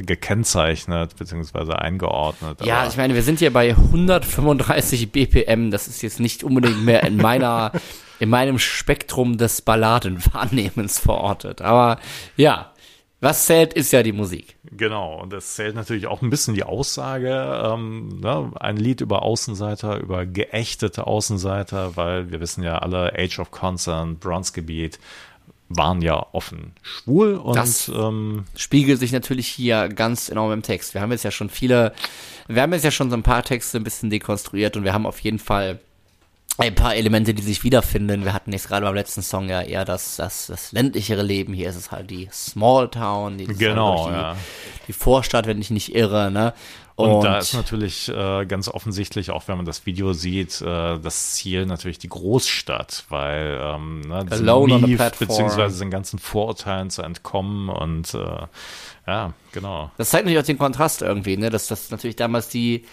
Speaker 1: gekennzeichnet bzw. eingeordnet.
Speaker 2: Ja, ich meine, wir sind hier bei 135 BPM. Das ist jetzt nicht unbedingt mehr in meiner (laughs) in meinem Spektrum des Balladenwahrnehmens verortet. Aber ja, was zählt, ist ja die Musik.
Speaker 1: Genau, und es zählt natürlich auch ein bisschen die Aussage, ähm, ne? ein Lied über Außenseiter, über geächtete Außenseiter, weil wir wissen ja alle, Age of Concern, Bronzegebiet, waren ja offen schwul und
Speaker 2: das ähm, spiegelt sich natürlich hier ganz enorm im Text. Wir haben jetzt ja schon viele, wir haben jetzt ja schon so ein paar Texte ein bisschen dekonstruiert und wir haben auf jeden Fall ein paar Elemente, die sich wiederfinden. Wir hatten jetzt gerade beim letzten Song ja eher das, das, das ländlichere Leben. Hier ist es halt die Small Town, die,
Speaker 1: genau,
Speaker 2: halt
Speaker 1: die, ja.
Speaker 2: die Vorstadt, wenn ich nicht irre. Ne?
Speaker 1: Und, und da ist natürlich äh, ganz offensichtlich, auch wenn man das Video sieht, äh, das Ziel natürlich die Großstadt, weil ähm, ne,
Speaker 2: Mief,
Speaker 1: beziehungsweise den ganzen Vorurteilen zu entkommen und äh, ja, genau.
Speaker 2: Das zeigt natürlich auch den Kontrast irgendwie, ne? dass das natürlich damals die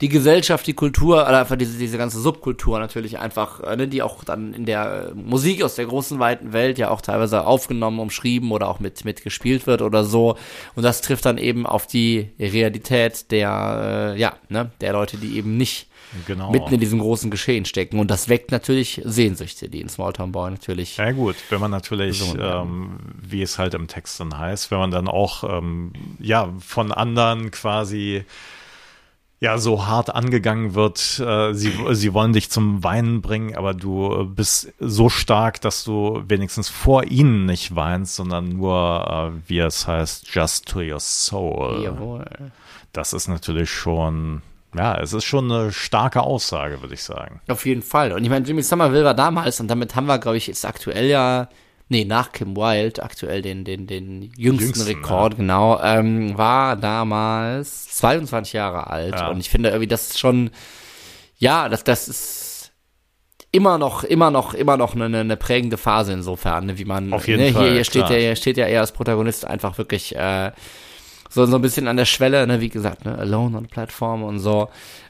Speaker 2: die Gesellschaft, die Kultur, oder einfach diese, diese ganze Subkultur natürlich einfach, äh, ne, die auch dann in der Musik aus der großen, weiten Welt ja auch teilweise aufgenommen, umschrieben oder auch mit, mitgespielt wird oder so. Und das trifft dann eben auf die Realität der, äh, ja, ne, der Leute, die eben nicht genau. mitten in diesem großen Geschehen stecken. Und das weckt natürlich Sehnsüchte, die in Smalltown Boy natürlich.
Speaker 1: Ja gut, wenn man natürlich, ähm, wie es halt im Text dann heißt, wenn man dann auch ähm, ja von anderen quasi ja so hart angegangen wird, äh, sie, (clears throat) sie wollen dich zum Weinen bringen, aber du bist so stark, dass du wenigstens vor ihnen nicht weinst, sondern nur, äh, wie es heißt, just to your soul.
Speaker 2: Jawohl.
Speaker 1: Das ist natürlich schon, ja, es ist schon eine starke Aussage, würde ich sagen.
Speaker 2: Auf jeden Fall. Und ich meine, Jimmy Somerville war damals, und damit haben wir, glaube ich, jetzt aktuell ja nee, nach Kim Wilde, aktuell den, den, den jüngsten, jüngsten Rekord, ja. genau, ähm, war damals 22 Jahre alt. Ja. Und ich finde irgendwie, das ist schon, ja, das, das ist immer noch, immer noch, immer noch eine, eine prägende Phase insofern, ne, wie man,
Speaker 1: Auf jeden
Speaker 2: ne,
Speaker 1: Fall,
Speaker 2: hier, hier steht ja, hier steht ja eher als Protagonist einfach wirklich, äh, so, so ein bisschen an der Schwelle, ne, wie gesagt, ne, alone on Plattform und so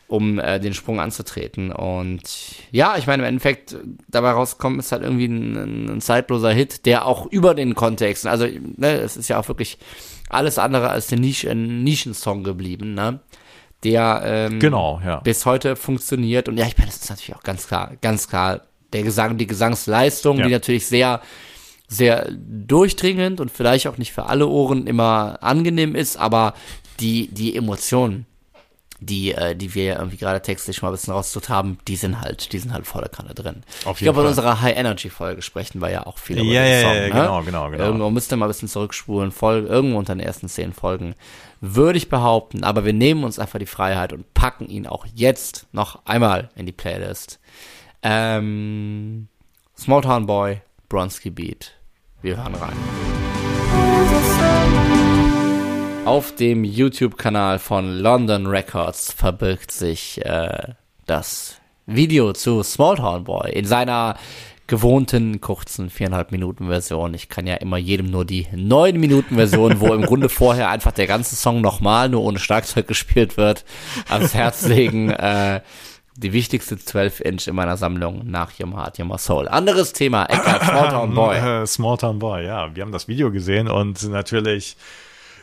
Speaker 2: um äh, den Sprung anzutreten. Und ja, ich meine, im Endeffekt dabei rauskommt, ist halt irgendwie ein, ein zeitloser Hit, der auch über den Kontexten, also ne, es ist ja auch wirklich alles andere als ein, Nisch, ein Nischensong geblieben, ne? Der ähm,
Speaker 1: genau, ja.
Speaker 2: bis heute funktioniert. Und ja, ich meine, das ist natürlich auch ganz klar, ganz klar der Gesang, die Gesangsleistung, ja. die natürlich sehr sehr durchdringend und vielleicht auch nicht für alle Ohren immer angenehm ist, aber die, die Emotionen, die, äh, die wir irgendwie gerade textlich mal ein bisschen rausgesucht haben, die sind halt, die sind halt voller Kanne drin.
Speaker 1: Auf
Speaker 2: jeden ich glaube, in unserer High-Energy-Folge sprechen wir ja auch viel
Speaker 1: über ja, den Song. Ja, ja, ne? genau, genau, genau.
Speaker 2: Irgendwo müsst ihr mal ein bisschen zurückspulen, Folge, irgendwo unter den ersten zehn Folgen, würde ich behaupten, aber wir nehmen uns einfach die Freiheit und packen ihn auch jetzt noch einmal in die Playlist. Ähm, Small Town Boy, Bronski Beat. Wir hören rein. Auf dem YouTube-Kanal von London Records verbirgt sich äh, das Video zu Small Town Boy in seiner gewohnten kurzen viereinhalb Minuten Version. Ich kann ja immer jedem nur die neun Minuten Version, wo im Grunde (laughs) vorher einfach der ganze Song nochmal nur ohne Schlagzeug gespielt wird, ans Herz legen. (laughs) Äh, die wichtigste 12-Inch in meiner Sammlung nach Your Heart, Your Soul. Anderes Thema, Eckhart, Small Town (coughs) Boy.
Speaker 1: Äh, Small Town Boy, ja. Wir haben das Video gesehen und natürlich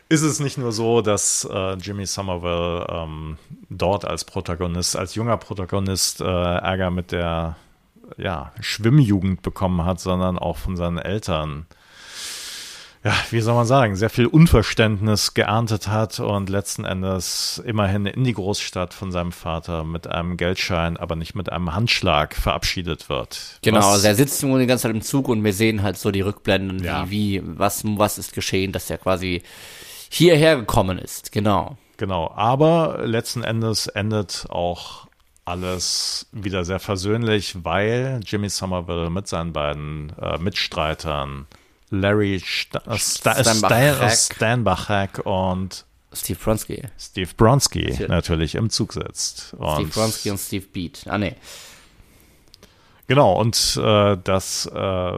Speaker 1: ist es nicht nur so, dass äh, Jimmy Somerville ähm, dort als Protagonist, als junger Protagonist äh, Ärger mit der ja, Schwimmjugend bekommen hat, sondern auch von seinen Eltern ja, wie soll man sagen, sehr viel Unverständnis geerntet hat und letzten Endes immerhin in die Großstadt von seinem Vater mit einem Geldschein, aber nicht mit einem Handschlag verabschiedet wird.
Speaker 2: Genau, was, also er sitzt nur die ganze Zeit im Zug und wir sehen halt so die Rückblenden, ja. wie, wie, was, was ist geschehen, dass er quasi hierher gekommen ist, genau.
Speaker 1: Genau, aber letzten Endes endet auch alles wieder sehr versöhnlich, weil Jimmy Somerville mit seinen beiden äh, Mitstreitern Larry St äh, St Steinbach-Hack und
Speaker 2: Steve Bronski.
Speaker 1: Steve Bronski natürlich im Zug sitzt.
Speaker 2: Und Steve Bronski und Steve Beat. Ah, nee.
Speaker 1: Genau, und äh, das äh,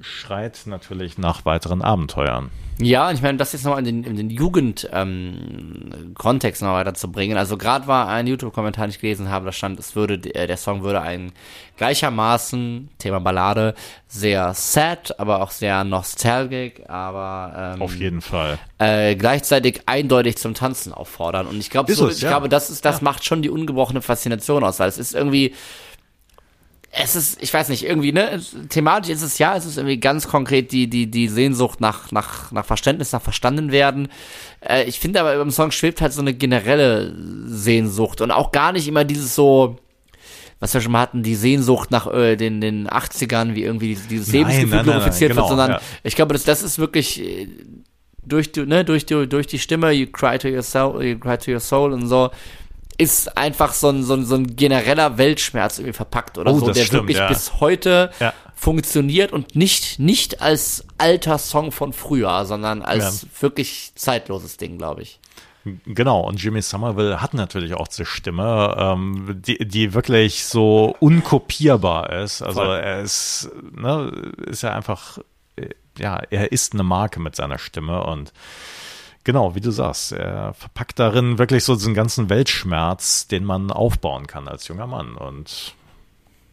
Speaker 1: schreit natürlich nach weiteren Abenteuern.
Speaker 2: Ja, und ich meine, das jetzt nochmal in den, in den Jugend-Kontext ähm, noch weiterzubringen. Also gerade war ein YouTube-Kommentar, den ich gelesen habe, da stand, es würde, äh, der Song würde ein gleichermaßen, Thema Ballade, sehr sad, aber auch sehr nostalgic, aber
Speaker 1: ähm, auf jeden Fall.
Speaker 2: Äh, gleichzeitig eindeutig zum Tanzen auffordern. Und ich glaube, so, ich ja. glaube, das ist, das ja. macht schon die ungebrochene Faszination aus, weil es ist irgendwie es ist, ich weiß nicht, irgendwie, ne, thematisch ist es ja, es ist irgendwie ganz konkret die, die, die Sehnsucht nach, nach, nach Verständnis, nach verstanden werden. Äh, ich finde aber beim Song schwebt halt so eine generelle Sehnsucht und auch gar nicht immer dieses so, was wir schon mal hatten, die Sehnsucht nach äh, den, den 80ern, wie irgendwie dieses Lebensgefühl glorifiziert genau, wird, sondern ja. ich glaube, das, das ist wirklich äh, durch die, ne, durch die, durch die Stimme, you cry to your soul, you cry to your soul und so, ist einfach so ein, so ein, so ein genereller Weltschmerz irgendwie verpackt oder oh, so, der stimmt, wirklich ja. bis heute ja. funktioniert und nicht, nicht als alter Song von früher, sondern als ja. wirklich zeitloses Ding, glaube ich.
Speaker 1: Genau, und Jimmy Somerville hat natürlich auch diese Stimme, ähm, die, die wirklich so unkopierbar ist. Also Voll. er ist, ne, ist ja einfach, äh, ja, er ist eine Marke mit seiner Stimme und Genau, wie du sagst, er verpackt darin wirklich so diesen ganzen Weltschmerz, den man aufbauen kann als junger Mann und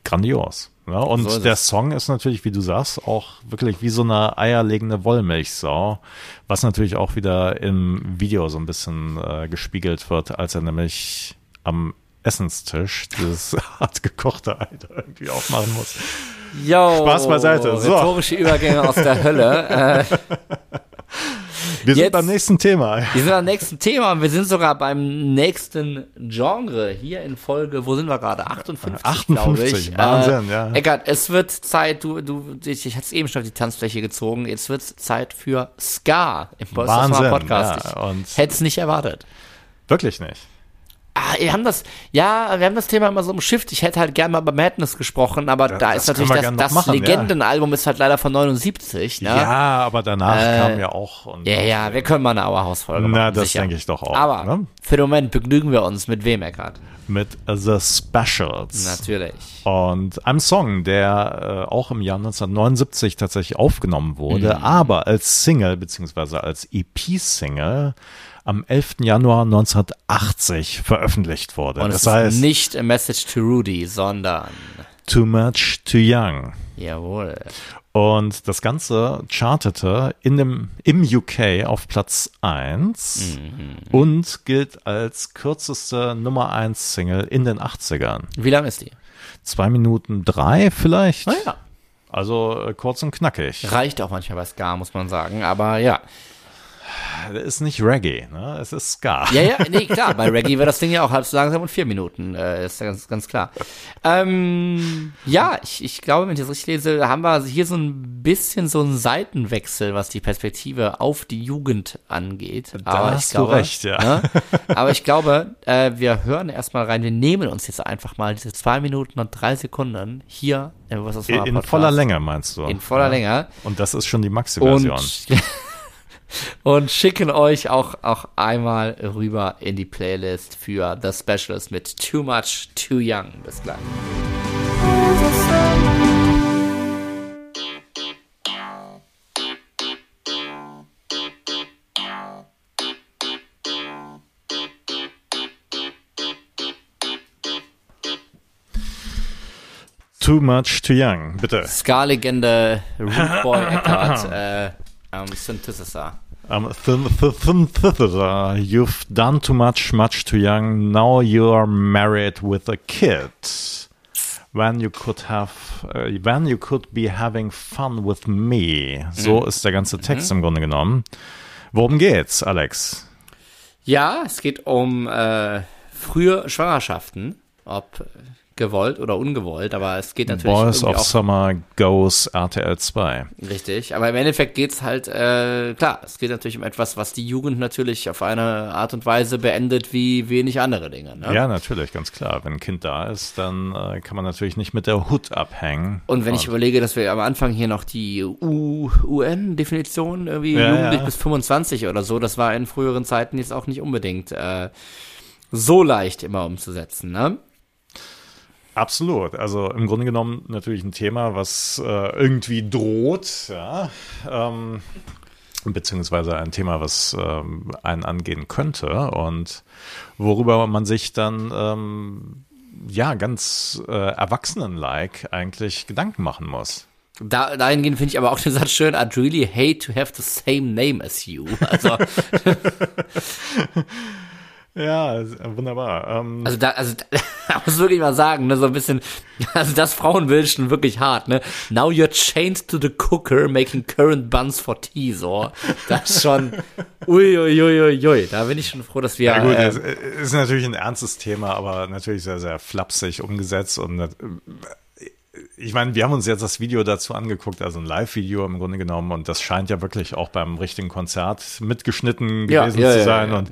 Speaker 1: grandios. Ne? und so der Song ist natürlich, wie du sagst, auch wirklich wie so eine eierlegende Wollmilchsau, was natürlich auch wieder im Video so ein bisschen äh, gespiegelt wird, als er nämlich am Essenstisch dieses (laughs) hart gekochte Ei irgendwie aufmachen muss.
Speaker 2: Yo, Spaß beiseite. So. Rhetorische Übergänge aus der Hölle. (laughs) Äh.
Speaker 1: Wir sind beim nächsten Thema.
Speaker 2: Wir sind beim nächsten Thema und wir sind sogar beim nächsten Genre. Hier in Folge, wo sind wir gerade? 58, 58
Speaker 1: Wahnsinn, äh, ja.
Speaker 2: Eckart, es wird Zeit, du, du, ich, ich hatte es eben schon auf die Tanzfläche gezogen, jetzt wird es Zeit für Ska im
Speaker 1: Wahnsinn,
Speaker 2: Podcast.
Speaker 1: Ja,
Speaker 2: ich hätte es nicht erwartet.
Speaker 1: Wirklich nicht.
Speaker 2: Ah, wir haben das, ja, wir haben das Thema immer so umschifft. Ich hätte halt gerne mal über Madness gesprochen, aber ja, da ist natürlich das, das machen, Legendenalbum ja. ist halt leider von 79, ne?
Speaker 1: Ja, aber danach äh, kam ja auch.
Speaker 2: Und ja, ja, wir können mal eine Auerhausfolge machen.
Speaker 1: Na, das denke ich doch auch.
Speaker 2: Aber ne? für den Moment begnügen wir uns mit wem, Eckart?
Speaker 1: Mit The Specials.
Speaker 2: Natürlich.
Speaker 1: Und einem Song, der äh, auch im Jahr 1979 tatsächlich aufgenommen wurde, mhm. aber als Single, beziehungsweise als EP-Single am 11. Januar 1980 veröffentlicht wurde.
Speaker 2: Und das heißt nicht A Message to Rudy, sondern
Speaker 1: Too Much Too Young.
Speaker 2: Jawohl.
Speaker 1: Und das Ganze chartete in dem, im UK auf Platz 1 mhm. und gilt als kürzeste Nummer 1 Single in den 80ern.
Speaker 2: Wie lang ist die?
Speaker 1: Zwei Minuten drei vielleicht.
Speaker 2: Naja.
Speaker 1: Also äh, kurz und knackig.
Speaker 2: Reicht auch manchmal bei Ska, muss man sagen. Aber ja,
Speaker 1: ist nicht Reggae, ne? Es ist Ska.
Speaker 2: Ja, ja, nee, klar. Bei Reggae wird das Ding ja auch halb so langsam und vier Minuten. Äh, ist ja ganz, ganz klar. Ähm, ja, ich, ich glaube, wenn ich das richtig lese, haben wir hier so ein bisschen so einen Seitenwechsel, was die Perspektive auf die Jugend angeht.
Speaker 1: Da aber hast ich glaube, du recht, ja. Ne?
Speaker 2: Aber ich glaube, äh, wir hören erstmal rein. Wir nehmen uns jetzt einfach mal diese zwei Minuten und drei Sekunden hier
Speaker 1: in, was in voller Länge meinst du?
Speaker 2: In voller ja. Länge.
Speaker 1: Und das ist schon die Maxi-Version.
Speaker 2: Und schicken euch auch, auch einmal rüber in die Playlist für The Specialist mit Too Much, Too Young. Bis gleich.
Speaker 1: Too much, too young, bitte.
Speaker 2: Ska-Legende Rude Boy (coughs) Eckert, äh, um, Synthesizer.
Speaker 1: Um, synthesizer, you've done too much, much too young. Now you are married with a kid. When you could have, uh, when you could be having fun with me. So
Speaker 2: Mhm.
Speaker 1: ist der ganze Text im Grunde genommen. Worum geht's, Alex?
Speaker 2: Ja, es geht um äh, frühe Schwangerschaften, ob äh, gewollt oder ungewollt, aber es geht natürlich
Speaker 1: Boys of
Speaker 2: auch
Speaker 1: Summer Goes RTL 2.
Speaker 2: richtig. Aber im Endeffekt geht's halt, äh, klar, es geht natürlich um etwas, was die Jugend natürlich auf eine Art und Weise beendet wie wenig andere Dinge. Ne?
Speaker 1: Ja, natürlich, ganz klar. Wenn ein Kind da ist, dann äh, kann man natürlich nicht mit der Hut abhängen.
Speaker 2: Und wenn ich überlege, dass wir am Anfang hier noch die UN-Definition irgendwie
Speaker 1: Ja,
Speaker 2: jugendlich
Speaker 1: ja.
Speaker 2: bis 25 oder so, das war in früheren Zeiten jetzt auch nicht unbedingt äh, so leicht immer umzusetzen, ne?
Speaker 1: Absolut. Also im Grunde genommen natürlich ein Thema, was äh, irgendwie droht, ja. Ähm, beziehungsweise ein Thema, was ähm, einen angehen könnte und worüber man sich dann ähm, ja ganz äh, erwachsenen-like eigentlich Gedanken machen muss.
Speaker 2: Da, dahingehend finde ich aber auch den Satz schön, I'd really hate to have the same name as you. Also, (laughs) (laughs)
Speaker 1: Ja, wunderbar. Ähm,
Speaker 2: also da, also (laughs) da, muss wirklich mal sagen, ne, so ein bisschen, (laughs) also das Frauenbild schon wirklich hart, ne? Now you're chained to the cooker, making current buns for tea, so. Das ist schon, (laughs) uiuiuiui, da bin ich schon froh, dass wir,
Speaker 1: Ja gut,
Speaker 2: äh,
Speaker 1: es ist natürlich ein ernstes Thema, aber natürlich sehr, sehr flapsig umgesetzt und äh, ich meine, wir haben uns jetzt das Video dazu angeguckt, also ein Live-Video im Grunde genommen und das scheint ja wirklich auch beim richtigen Konzert mitgeschnitten gewesen
Speaker 2: ja,
Speaker 1: zu
Speaker 2: ja,
Speaker 1: sein
Speaker 2: ja.
Speaker 1: und äh,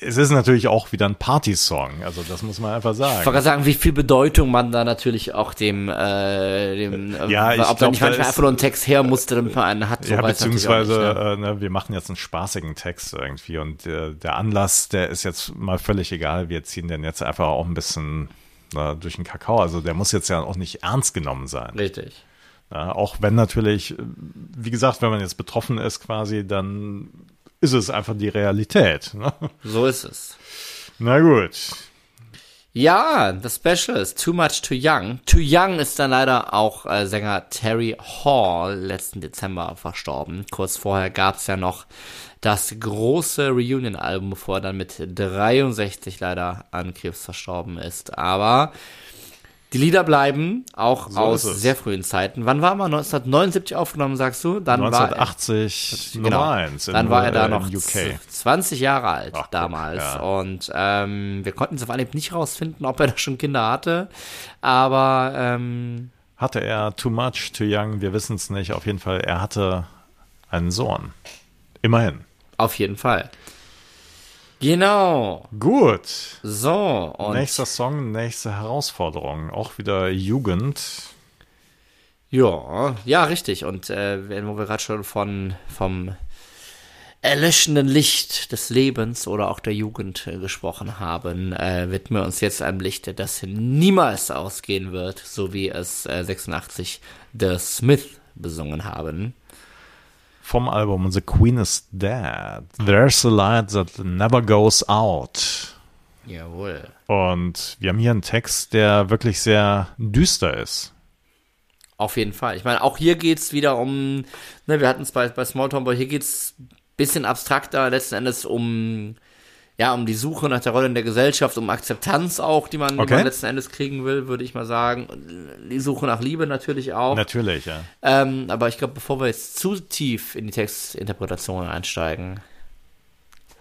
Speaker 1: es ist natürlich auch wieder ein Party-Song, also das muss man einfach
Speaker 2: Ich wollte
Speaker 1: sagen.
Speaker 2: gerade sagen, wie viel Bedeutung man da natürlich auch dem, äh, dem, äh,
Speaker 1: Ja, ich
Speaker 2: ob da
Speaker 1: glaub,
Speaker 2: nicht
Speaker 1: da
Speaker 2: manchmal
Speaker 1: ist-
Speaker 2: einfach nur ein Text her musste, damit man einen hat. So
Speaker 1: Ja, beziehungsweise,
Speaker 2: nicht, ne?
Speaker 1: äh, ne, wir machen jetzt einen spaßigen Text irgendwie und äh, der Anlass, der ist jetzt mal völlig egal. Wir ziehen den jetzt einfach auch ein bisschen äh, durch den Kakao. Also der muss jetzt ja auch nicht ernst genommen sein.
Speaker 2: Richtig.
Speaker 1: Ja, auch wenn natürlich, wie gesagt, wenn man jetzt betroffen ist quasi, dann ist es einfach die Realität. Ne?
Speaker 2: So ist es.
Speaker 1: Na gut.
Speaker 2: Ja, The Special ist Too Much Too Young. Too Young ist dann leider auch äh, Sänger Terry Hall letzten Dezember verstorben. Kurz vorher gab's ja noch das große Reunion-Album, bevor er dann mit 63 leider an Krebs verstorben ist. Aber die Lieder bleiben auch
Speaker 1: So
Speaker 2: aus sehr frühen Zeiten. Wann war man? 1979 aufgenommen, sagst du? Dann war er,
Speaker 1: 1980
Speaker 2: Genau.
Speaker 1: Nummer 1
Speaker 2: Dann war er da noch
Speaker 1: in UK.
Speaker 2: 20 Jahre alt
Speaker 1: Ach,
Speaker 2: damals.
Speaker 1: ja.
Speaker 2: Und ähm, wir konnten es auf Anhieb nicht rausfinden, ob er (laughs) da schon Kinder hatte. Aber ähm,
Speaker 1: Hatte er Too Much, Too Young? Wir wissen es nicht. Auf jeden Fall, er hatte einen Sohn. Immerhin.
Speaker 2: auf jeden Fall. Genau.
Speaker 1: Gut.
Speaker 2: So, und
Speaker 1: Nächster Song, nächste Herausforderung. Auch wieder Jugend.
Speaker 2: ja, ja, richtig. Und äh, wenn- wo wir gerade schon von vom erlöschenden Licht des Lebens oder auch der Jugend äh, gesprochen haben, äh, widmen wir uns jetzt einem Licht, das niemals ausgehen wird, so wie es äh, 86 The Smith besungen haben.
Speaker 1: Vom Album The Queen is Dead. There's a light that never goes out.
Speaker 2: Jawohl.
Speaker 1: Und wir haben hier einen Text, der wirklich sehr düster ist.
Speaker 2: Auf jeden Fall. Ich meine, auch hier geht's wieder um, ne, wir hatten es bei, bei Small Town Boy, hier geht's bisschen abstrakter letzten Endes um, ja, um die Suche nach der Rolle in der Gesellschaft, um Akzeptanz auch, die man, die
Speaker 1: Okay.
Speaker 2: man letzten Endes kriegen will, würde ich mal sagen. Die Suche nach Liebe natürlich auch.
Speaker 1: Natürlich, ja.
Speaker 2: Ähm, aber ich glaube, bevor wir jetzt zu tief in die Textinterpretation einsteigen,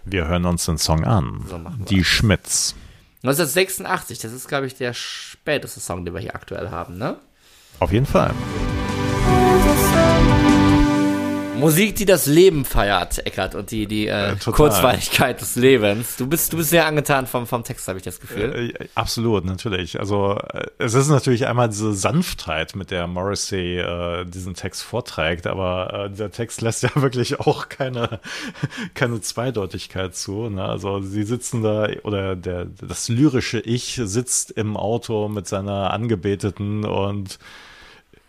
Speaker 1: Wir hören uns den Song an.
Speaker 2: So
Speaker 1: Die Schmitz.
Speaker 2: 1986, das ist, glaube ich, der späteste Song, den wir hier aktuell haben, ne?
Speaker 1: Auf jeden Fall.
Speaker 2: Musik, die das Leben feiert, Eckart, und die, die äh,
Speaker 1: total.
Speaker 2: Kurzweiligkeit des Lebens. Du bist, du bist sehr angetan vom, vom Text, habe ich das Gefühl.
Speaker 1: Äh, absolut, natürlich. Also äh, es ist natürlich einmal diese Sanftheit, mit der Morrissey äh, diesen Text vorträgt, aber äh, dieser Text lässt ja (laughs) wirklich auch keine, (laughs) keine Zweideutigkeit zu. Ne? Also sie sitzen da, oder der, das lyrische Ich sitzt im Auto mit seiner Angebeteten und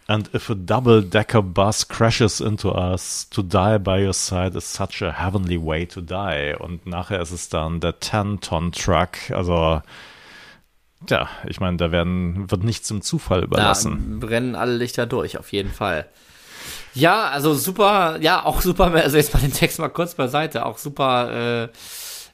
Speaker 1: And if a double-decker bus crashes into us, to die by your side is such a heavenly way to die. Und nachher ist es dann der 10-Ton-Truck. Also, ja, ich meine, da werden, wird nichts im Zufall überlassen.
Speaker 2: Da brennen alle Lichter durch, auf jeden Fall. Ja, also super, ja, auch super, also jetzt mal den Text mal kurz beiseite, auch super, äh,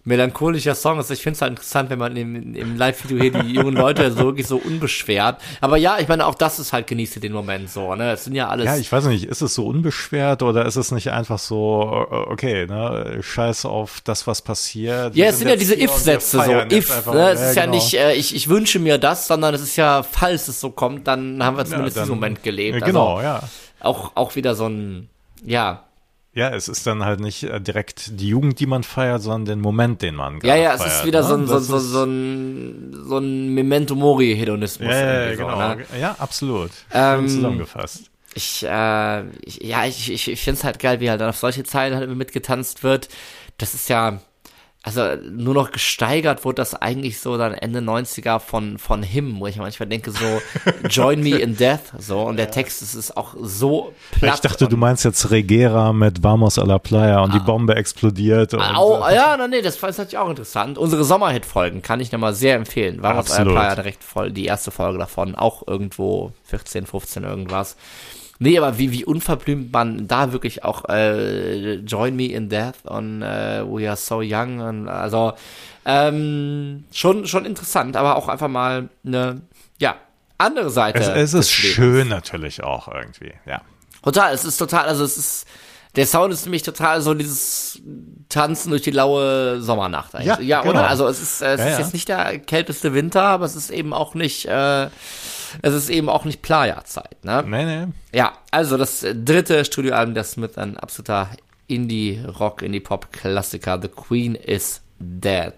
Speaker 2: melancholischer Song ist. Ich finde es halt interessant, wenn man im, im Live-Video hier die jungen Leute so wirklich so unbeschwert. Aber ja, ich meine, auch das ist halt genießt den Moment so, ne? Es sind ja alles.
Speaker 1: Ja, ich weiß nicht, ist es so unbeschwert oder ist es nicht einfach so, okay, ne, scheiß auf das, was passiert.
Speaker 2: Ja, es sind ja diese If-Sätze so. If, ne? Es ist ja, genau. nicht, äh, ich, ich wünsche mir das, sondern es ist ja, falls es so kommt, dann haben wir zumindest ja, dann, diesen Moment gelebt.
Speaker 1: Genau, also, ja.
Speaker 2: Auch, auch wieder so ein, ja,
Speaker 1: ja, es ist dann halt nicht äh, direkt die Jugend, die man feiert, sondern den Moment, den man
Speaker 2: Ja, ja,
Speaker 1: es
Speaker 2: feiert, ist wieder ne? so, ein, so, so, so, ein, so ein Memento Mori-Hedonismus.
Speaker 1: Ja, ja, genau. Ne? Ja, absolut. Ähm, zusammengefasst.
Speaker 2: Ich, äh, ich, ja, ich, ich, ich finde es halt geil, wie halt dann auf solche Zeilen halt mitgetanzt wird. Das ist ja, also nur noch gesteigert wurde das eigentlich so dann Ende 90er von, von Him, wo ich manchmal denke so, (laughs) join me in death, so, und der ja. Text ist, ist auch so
Speaker 1: platt. Ich dachte, du meinst jetzt Regera mit Vamos a la Playa und ah, die Bombe explodiert. Und,
Speaker 2: oh, ja, no, nee, das ist natürlich auch interessant. Unsere Sommerhit-Folgen kann ich nochmal sehr empfehlen. Vamos a la Playa direkt voll, die erste Folge davon, auch irgendwo 14, 15 irgendwas. Nee, aber wie, wie unverblümt man da wirklich auch äh, Join Me in Death und äh, We Are So Young und also ähm, schon, schon interessant, aber auch einfach mal eine, ja, andere Seite.
Speaker 1: Es, es ist schön natürlich auch irgendwie, ja.
Speaker 2: Total, es ist total, also es ist, der Sound ist nämlich total so dieses Tanzen durch die laue Sommernacht eigentlich. Ja, ja genau. oder? Also es ist, es ja, ist ja. jetzt nicht der kälteste Winter, aber es ist eben auch nicht, äh, es ist eben auch nicht Playa-Zeit, ne?
Speaker 1: Nee, nee.
Speaker 2: Ja, also das dritte Studioalbum der Smith, ein absoluter Indie-Rock, Indie-Pop-Klassiker. The Queen is Dead.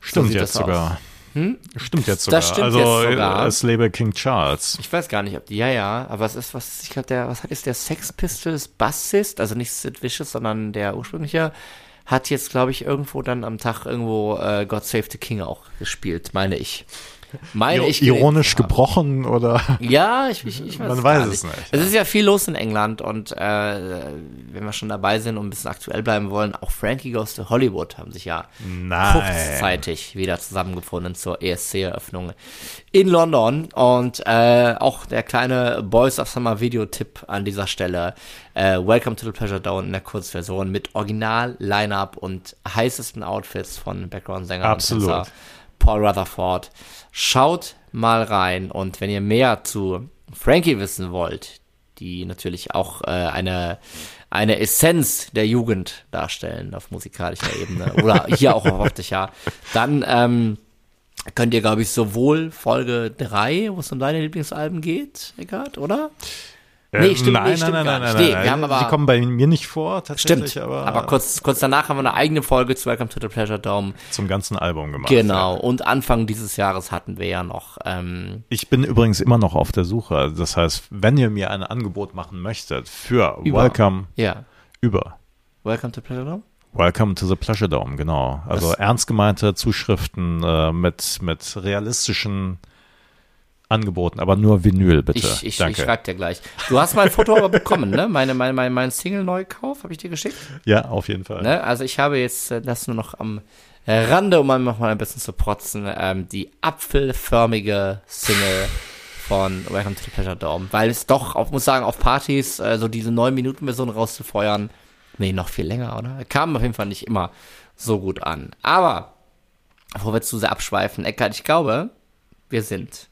Speaker 1: Stimmt so jetzt sogar. Hm? Stimmt jetzt sogar.
Speaker 2: Das stimmt
Speaker 1: also
Speaker 2: jetzt sogar.
Speaker 1: das Label King Charles.
Speaker 2: Ich weiß gar nicht, ob die, ja, ja, aber es ist was, ich glaube, der, was hat jetzt der Sex Pistols Bassist, also nicht Sid Vicious, sondern der ursprüngliche, hat jetzt, glaube ich, irgendwo dann am Tag irgendwo äh, God Save the King auch gespielt, meine ich
Speaker 1: meine ich ironisch gebrochen oder?
Speaker 2: Ja, ich, ich, ich weiß
Speaker 1: Man weiß es nicht.
Speaker 2: Es ist ja viel los in England und äh, wenn wir schon dabei sind und ein bisschen aktuell bleiben wollen, auch Frankie Goes to Hollywood haben sich ja
Speaker 1: Nein.
Speaker 2: kurzzeitig wieder zusammengefunden zur ESC-Eröffnung in London und äh, auch der kleine Boys of Summer Video-Tipp an dieser Stelle. Äh, Welcome to the Pleasure Down in der Kurzversion mit Original-Line-Up und heißesten Outfits von Background-Sänger
Speaker 1: Absolut.
Speaker 2: Paul Rutherford. Schaut mal rein und wenn ihr mehr zu Frankie wissen wollt, die natürlich auch äh, eine, eine Essenz der Jugend darstellen auf musikalischer Ebene (laughs) oder hier auch auf optischer, dann ähm, könnt ihr, glaube ich, sowohl Folge 3, wo es um deine Lieblingsalben geht, Eckart, oder?
Speaker 1: Nee, stimmt nein, nicht. Stimmt nein, nein, nein, nein, nein.
Speaker 2: Wir haben aber,
Speaker 1: die kommen bei mir nicht vor, tatsächlich.
Speaker 2: Stimmt,
Speaker 1: aber,
Speaker 2: aber kurz, kurz danach haben wir eine eigene Folge zu Welcome to the Pleasure Dome.
Speaker 1: Zum ganzen Album gemacht.
Speaker 2: Genau, ja. und Anfang dieses Jahres hatten wir ja noch. Ähm,
Speaker 1: ich bin übrigens immer noch auf der Suche. Das heißt, wenn ihr mir ein Angebot machen möchtet für
Speaker 2: über,
Speaker 1: Welcome
Speaker 2: ja.
Speaker 1: über
Speaker 2: Welcome to Pleasure Dome?
Speaker 1: Welcome to the Pleasure Dome, genau. Also das ernst gemeinte Zuschriften äh, mit, mit realistischen angeboten, aber nur Vinyl, bitte.
Speaker 2: Ich, ich, Danke. ich schreib dir gleich. Du hast mein Foto aber bekommen, ne? Meine, meine, mein, mein Single-Neukauf habe ich dir geschickt.
Speaker 1: Ja, auf jeden Fall.
Speaker 2: Ne? Also ich habe jetzt äh, das nur noch am Rande, um noch mal ein bisschen zu protzen, ähm, die apfelförmige Single von Welcome to the Pleasure Dome, weil es doch, auf, muss sagen, auf Partys äh, so diese 9-Minuten-Version rauszufeuern, nee, noch viel länger, oder? Kam auf jeden Fall nicht immer so gut an. Aber, bevor wir zu sehr abschweifen, Eckart, ich glaube, wir sind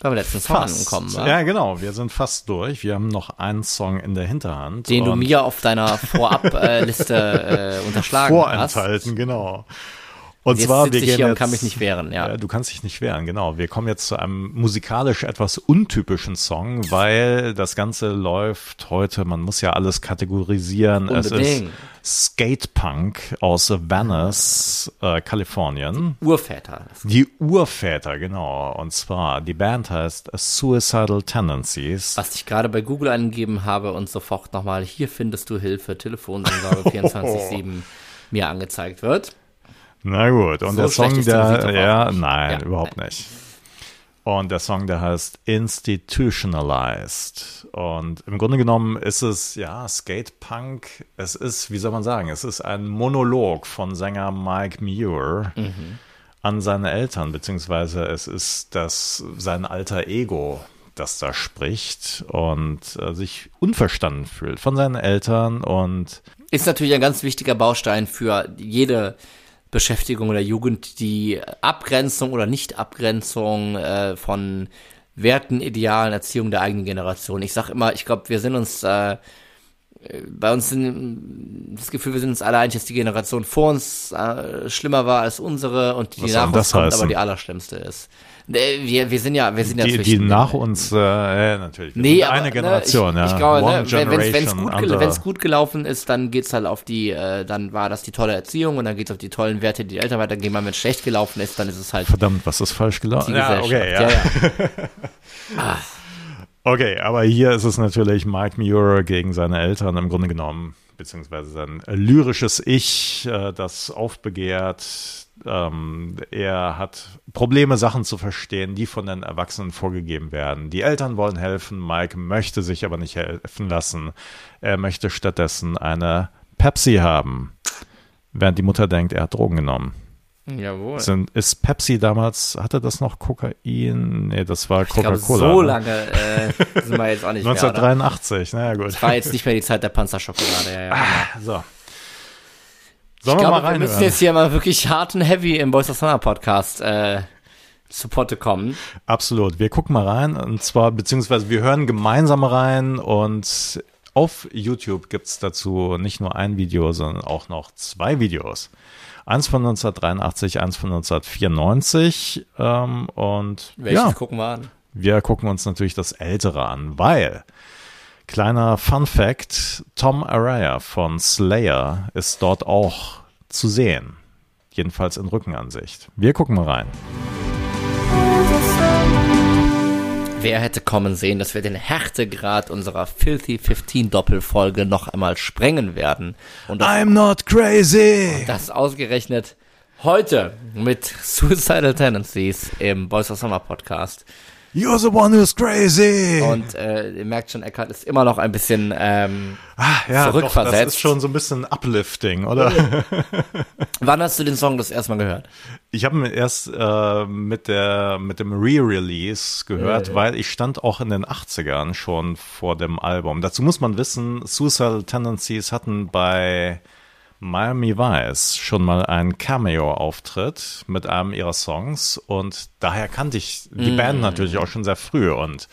Speaker 2: beim letzten Song fast. angekommen,
Speaker 1: wa? Ja, genau. Wir sind fast durch. Wir haben noch einen Song in der Hinterhand.
Speaker 2: Den du mir auf deiner Vorab-Liste äh, (laughs) unterschlagen
Speaker 1: Vorenthalten, hast. genau. Und
Speaker 2: Jetzt
Speaker 1: zwar, wir gehen
Speaker 2: hier
Speaker 1: jetzt,
Speaker 2: kann mich nicht wehren, ja.
Speaker 1: Du kannst dich nicht wehren, genau. Wir kommen jetzt zu einem musikalisch etwas untypischen Song, weil das Ganze läuft heute, man muss ja alles kategorisieren.
Speaker 2: Unbedingt.
Speaker 1: Es ist Skatepunk aus Venice, äh, Kalifornien.
Speaker 2: Urväter.
Speaker 1: Die Urväter, genau. Und zwar, die Band heißt Suicidal Tendencies.
Speaker 2: Was ich gerade bei Google eingegeben habe und sofort nochmal, hier findest du Hilfe, Telefonseelsorge 24-7 (laughs) mir angezeigt wird.
Speaker 1: Na gut, und
Speaker 2: So
Speaker 1: der Song, der, ja, nein,
Speaker 2: Ja,
Speaker 1: überhaupt nicht. Und der Song, der heißt Institutionalized. Und im Grunde genommen ist es, ja, Skatepunk. Es ist, wie soll man sagen, es ist ein Monolog von Sänger Mike Muir
Speaker 2: Mhm.
Speaker 1: an seine Eltern, beziehungsweise es ist das, sein alter Ego, das da spricht und äh, sich unverstanden fühlt von seinen Eltern und
Speaker 2: Ist natürlich ein ganz wichtiger Baustein für jede Beschäftigung der Jugend, die Abgrenzung oder Nicht-Abgrenzung äh, von Werten, Idealen, Erziehung der eigenen Generation. Ich sag immer, ich glaube, wir sind uns äh, bei uns sind das Gefühl, wir sind uns alle einig, dass die Generation vor uns äh, schlimmer war als unsere und die
Speaker 1: soll
Speaker 2: nach uns kommt,
Speaker 1: heißen?
Speaker 2: aber die allerschlimmste ist. Äh, Wir, wir sind ja, wir sind ja
Speaker 1: die, die nach uns, äh, ja, natürlich, wir
Speaker 2: Nee, aber,
Speaker 1: eine Generation,
Speaker 2: ne, ich,
Speaker 1: ja.
Speaker 2: ich glaube,
Speaker 1: One
Speaker 2: ne, wenn es gut, gut gelaufen ist, dann geht's halt auf die, äh, dann war das die tolle Erziehung und dann geht's auf die tollen Werte, die die Eltern weitergeben. Wenn es schlecht gelaufen ist, dann ist es halt
Speaker 1: Verdammt, was ist falsch gelaufen? Ja, okay, ja.
Speaker 2: ja. (laughs)
Speaker 1: Okay, aber hier ist es natürlich Mike Muir gegen seine Eltern im Grunde genommen, beziehungsweise sein lyrisches Ich, äh, das aufbegehrt. Ähm, er hat Probleme, Sachen zu verstehen, die von den Erwachsenen vorgegeben werden. Die Eltern wollen helfen, Mike möchte sich aber nicht helfen lassen. Er möchte stattdessen eine Pepsi haben, während die Mutter denkt, er hat Drogen genommen.
Speaker 2: Jawohl.
Speaker 1: Sind, ist Pepsi damals, hatte das noch Kokain? Nee, das war Coca-Cola.
Speaker 2: so
Speaker 1: ne?
Speaker 2: lange äh, sind wir jetzt auch nicht mehr. oder? (laughs)
Speaker 1: 1983, naja gut.
Speaker 2: Das war jetzt nicht mehr die Zeit der Panzerschokolade. Ja, ja.
Speaker 1: So.
Speaker 2: Ich
Speaker 1: Sollen wir
Speaker 2: glaube,
Speaker 1: mal
Speaker 2: wir müssen jetzt hier mal wirklich hart und heavy im Boys of Summer Podcast äh, zu Potte kommen.
Speaker 1: Absolut. Wir gucken mal rein und zwar, beziehungsweise wir hören gemeinsam rein und auf YouTube gibt's dazu nicht nur ein Video, sondern auch noch zwei Videos. Eins von 1983, eins von 1994 ähm, und
Speaker 2: Welches
Speaker 1: ja,
Speaker 2: gucken wir an?
Speaker 1: wir gucken uns natürlich das Ältere an, weil kleiner Fun Fact, Tom Araya von Slayer ist dort auch zu sehen. Jedenfalls in Rückenansicht. Wir gucken mal rein.
Speaker 2: Wer hätte kommen sehen, dass wir den Härtegrad unserer Filthy 15 Doppelfolge noch einmal sprengen werden? Und das,
Speaker 1: I'm not crazy!
Speaker 2: das ausgerechnet heute mit Suicidal Tendencies im Boys of Summer Podcast.
Speaker 1: You're the one who's crazy!
Speaker 2: Und äh, ihr merkt schon, Eckhart ist immer noch ein bisschen ähm,
Speaker 1: ah, ja, doch, das
Speaker 2: zurückversetzt.
Speaker 1: ist schon so ein bisschen uplifting, oder? (laughs)
Speaker 2: Wann hast du den Song das erste Mal gehört?
Speaker 1: Ich habe ihn erst äh, mit, der, mit dem Re-Release gehört, weil ich stand auch in den 80ern schon vor dem Album. Dazu muss man wissen, Suicidal Tendencies hatten bei Miami Vice schon mal einen Cameo-Auftritt mit einem ihrer Songs und daher kannte ich die Band natürlich auch schon sehr früh und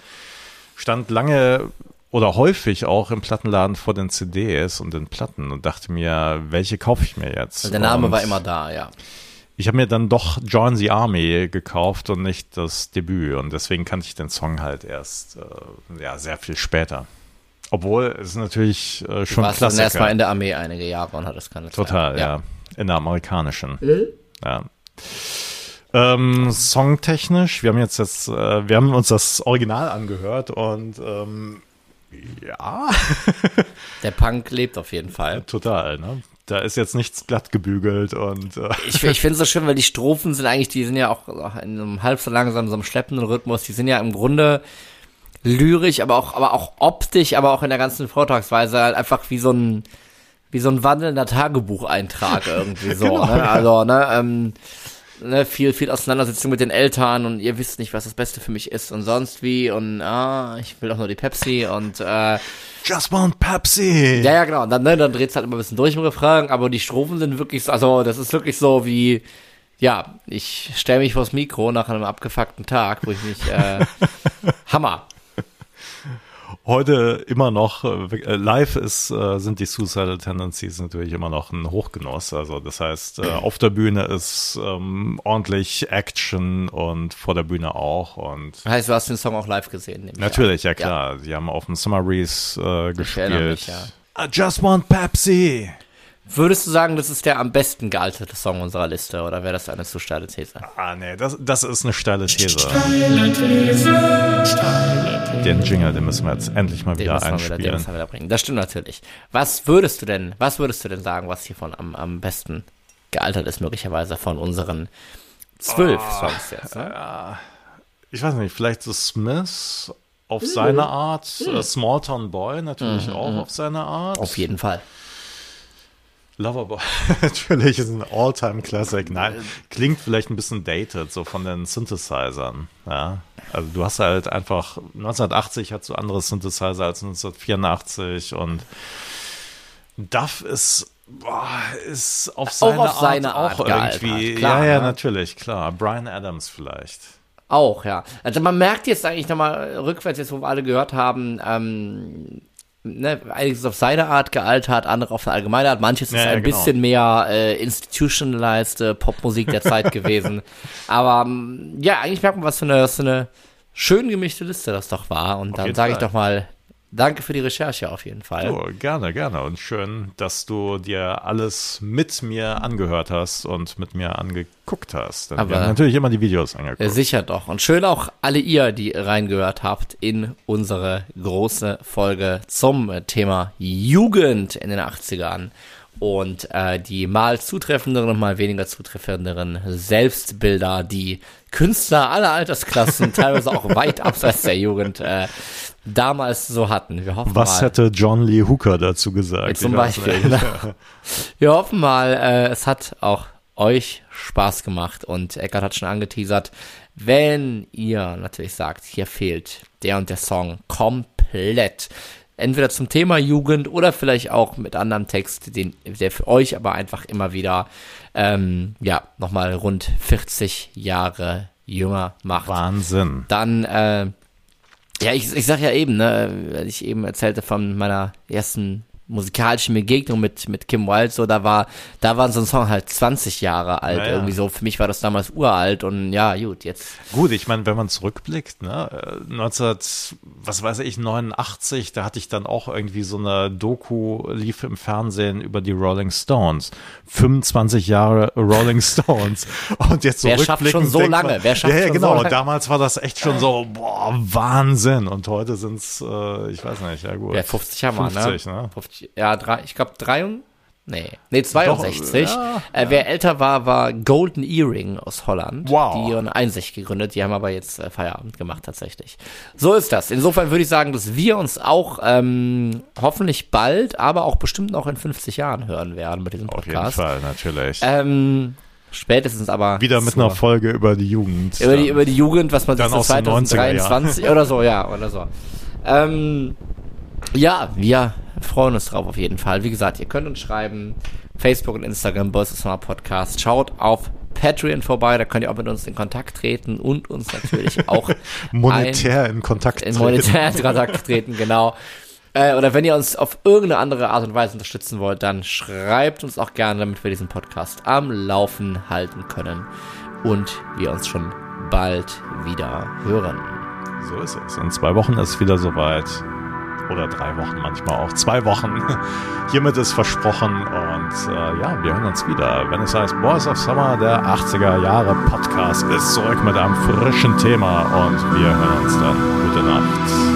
Speaker 1: stand lange oder häufig auch im Plattenladen vor den CDs und den Platten und dachte mir, welche kaufe ich mir jetzt?
Speaker 2: Der Name
Speaker 1: und
Speaker 2: war immer da, ja.
Speaker 1: ich habe mir dann doch Join the Army gekauft und nicht das Debüt und deswegen kannte ich den Song halt erst äh, ja sehr viel später. Obwohl es natürlich äh,
Speaker 2: Du
Speaker 1: schon
Speaker 2: warst dann
Speaker 1: Klassiker.
Speaker 2: erstmal in der Armee einige Jahre und hattest keine Zeit.
Speaker 1: Total, ja. In der amerikanischen. Ja. Ähm, songtechnisch, wir haben jetzt, jetzt äh, wir haben uns das Original angehört und ähm, ja, (laughs)
Speaker 2: Der Punk lebt auf jeden Fall.
Speaker 1: total, ne? Da ist jetzt nichts glatt gebügelt und äh,
Speaker 2: Ich, ich (laughs) finde es so schön, weil die Strophen sind eigentlich, die sind ja auch in einem halb so langsam, so einem schleppenden Rhythmus, die sind ja im Grunde lyrisch, aber auch, aber auch optisch, aber auch in der ganzen Vortragsweise halt einfach wie so ein, wie so ein wandelnder Tagebucheintrag irgendwie (laughs) so,
Speaker 1: Genau,
Speaker 2: ne?
Speaker 1: ja.
Speaker 2: Also, ne, ähm, ne, viel, viel Auseinandersetzung mit den Eltern und ihr wisst nicht, was das Beste für mich ist und sonst wie und ah, ich will auch nur die Pepsi und äh,
Speaker 1: Just want Pepsi.
Speaker 2: ja, ja, genau. Und dann, ne, dann dreht's halt immer ein bisschen durch im Refrain, aber die Strophen sind wirklich so, also das ist wirklich so wie, ja, ich stelle mich vors Mikro nach einem abgefuckten Tag, wo ich mich, äh, (laughs) Hammer.
Speaker 1: Heute immer noch, äh, live ist, äh, sind die Suicidal Tendencies natürlich immer noch ein Hochgenuss. Also das heißt, äh, auf der Bühne ist ähm, ordentlich Action und vor der Bühne auch. Und
Speaker 2: heißt, du hast den Song auch live gesehen. ich
Speaker 1: natürlich, ja klar. Die haben auf dem Summer Breeze äh, gespielt.
Speaker 2: mich, ja.
Speaker 1: I just want Pepsi.
Speaker 2: Würdest du sagen, das ist der am besten gealterte Song unserer Liste oder wäre das eine zu steile These?
Speaker 1: Ah, nee, das, das ist eine steile These. Den Jingle, den müssen wir jetzt endlich mal
Speaker 2: Den
Speaker 1: wieder
Speaker 2: wir wieder, den
Speaker 1: einspielen.
Speaker 2: müssen wir wieder bringen. Das stimmt natürlich. Was würdest du denn, was würdest du denn sagen, was hiervon am, am besten gealtert ist, möglicherweise von unseren zwölf
Speaker 1: Ah,
Speaker 2: Songs jetzt? Ne?
Speaker 1: ich weiß nicht, vielleicht The Smiths
Speaker 2: Mhm.
Speaker 1: auf seine Art, äh, Small Town Boy natürlich auch auf seine Art.
Speaker 2: Auf jeden Fall.
Speaker 1: Loverboy (laughs) natürlich ist ein All-Time-Classic. Nein, klingt vielleicht ein bisschen dated, so von den Synthesizern. Ja, also du hast halt einfach 1980 hat so andere Synthesizer als 1984 und Duff ist boah, ist auf seine
Speaker 2: auf
Speaker 1: Art
Speaker 2: seine
Speaker 1: auch
Speaker 2: Art
Speaker 1: irgendwie.
Speaker 2: klar,
Speaker 1: ja, ja,
Speaker 2: ne?
Speaker 1: natürlich, klar. Brian Adams vielleicht.
Speaker 2: Auch, ja. Also man merkt jetzt eigentlich nochmal rückwärts, jetzt wo wir alle gehört haben, ähm, ne, einiges ist auf seine Art gealtert, andere auf eine allgemeine Art. Manches ist
Speaker 1: Ja,
Speaker 2: ein
Speaker 1: genau.
Speaker 2: bisschen mehr äh, institutionalized äh, Popmusik der Zeit (laughs) gewesen. Aber ähm, ja, eigentlich merkt man, was für eine, was für eine schön gemischte Liste das doch war. Und dann
Speaker 1: jeden
Speaker 2: sage ich doch mal, danke für die Recherche auf jeden Fall.
Speaker 1: Oh, gerne, gerne. Und schön, dass du dir alles mit mir angehört hast und mit mir angeguckt hast. Denn
Speaker 2: Aber-
Speaker 1: wir haben natürlich immer die Videos angeguckt.
Speaker 2: Ja, sicher doch. Und schön auch alle ihr, die reingehört habt in unsere große Folge zum Thema Jugend in den 80ern. Und äh, die mal zutreffenderen und mal weniger zutreffenderen Selbstbilder, die Künstler aller Altersklassen, (laughs) teilweise auch weit abseits der Jugend, äh, damals so hatten. Wir hoffen
Speaker 1: Was
Speaker 2: mal,
Speaker 1: hätte John Lee Hooker dazu gesagt?
Speaker 2: zum Beispiel. genau. (laughs) Wir hoffen mal, äh, es hat auch euch Spaß gemacht und Eckart hat schon angeteasert, wenn ihr natürlich sagt, hier fehlt der und der Song komplett. Entweder zum Thema Jugend oder vielleicht auch mit anderem Text, den, der für euch aber einfach immer wieder, ähm, ja, nochmal rund 40 Jahre jünger macht
Speaker 1: Wahnsinn.
Speaker 2: dann, äh, ja, ich, ich sag ja eben, ne, ich eben erzählte von meiner ersten musikalischen Begegnung mit, mit Kim Wilde, so, da war, da war so ein Song halt 20 Jahre alt,
Speaker 1: ja,
Speaker 2: irgendwie so. Für mich war das damals uralt und ja, gut, jetzt.
Speaker 1: Gut, ich meine, wenn man zurückblickt, ne, äh, 19, was weiß ich, 89, da hatte ich dann auch irgendwie so eine Doku, lief im Fernsehen über die Rolling Stones. 25 Jahre Rolling (laughs) Stones. Und jetzt so
Speaker 2: Wer schafft schon so lange? Wer schafft
Speaker 1: ja, ja, genau.
Speaker 2: So
Speaker 1: damals war das echt schon so, boah, Wahnsinn. Und heute sind's, äh, ich weiß nicht, ja gut.
Speaker 2: Ja, 50 haben wir, ne?
Speaker 1: 50,
Speaker 2: ne? 50 ja, drei, ich glaube 63, nee, nee 62.
Speaker 1: Doch, ja,
Speaker 2: äh, wer älter war, war Golden Earring aus Holland.
Speaker 1: Wow.
Speaker 2: Die ihren Einsicht gegründet, die haben aber jetzt äh, Feierabend gemacht tatsächlich. So ist das. Insofern würde ich sagen, dass wir uns auch ähm, hoffentlich bald, aber auch bestimmt noch in 50 Jahren hören werden mit diesem Podcast.
Speaker 1: Auf jeden Fall, natürlich.
Speaker 2: Ähm, spätestens aber
Speaker 1: wieder mit einer Folge über die Jugend.
Speaker 2: Über die, über die Jugend, was man sich 2023 oder so, ja, oder so. Ähm, ja, wir freuen uns drauf auf jeden Fall. Wie gesagt, ihr könnt uns schreiben, Facebook und Instagram, Boys Summer Podcast. Schaut auf Patreon vorbei, da könnt ihr auch mit uns in Kontakt treten und uns natürlich (laughs) auch
Speaker 1: monetär in Kontakt
Speaker 2: in
Speaker 1: treten.
Speaker 2: monetär in Kontakt treten, genau. Äh, oder wenn ihr uns auf irgendeine andere Art und Weise unterstützen wollt, dann schreibt uns auch gerne, damit wir diesen Podcast am Laufen halten können und wir uns schon bald wieder hören.
Speaker 1: So ist es. In zwei Wochen ist wieder soweit. Oder drei Wochen manchmal auch. Zwei Wochen. (laughs) Hiermit ist versprochen. Und äh, ja, wir hören uns wieder. Wenn es heißt Boys of Summer, der 80er Jahre Podcast ist zurück mit einem frischen Thema. Und wir hören uns dann. Gute Nacht.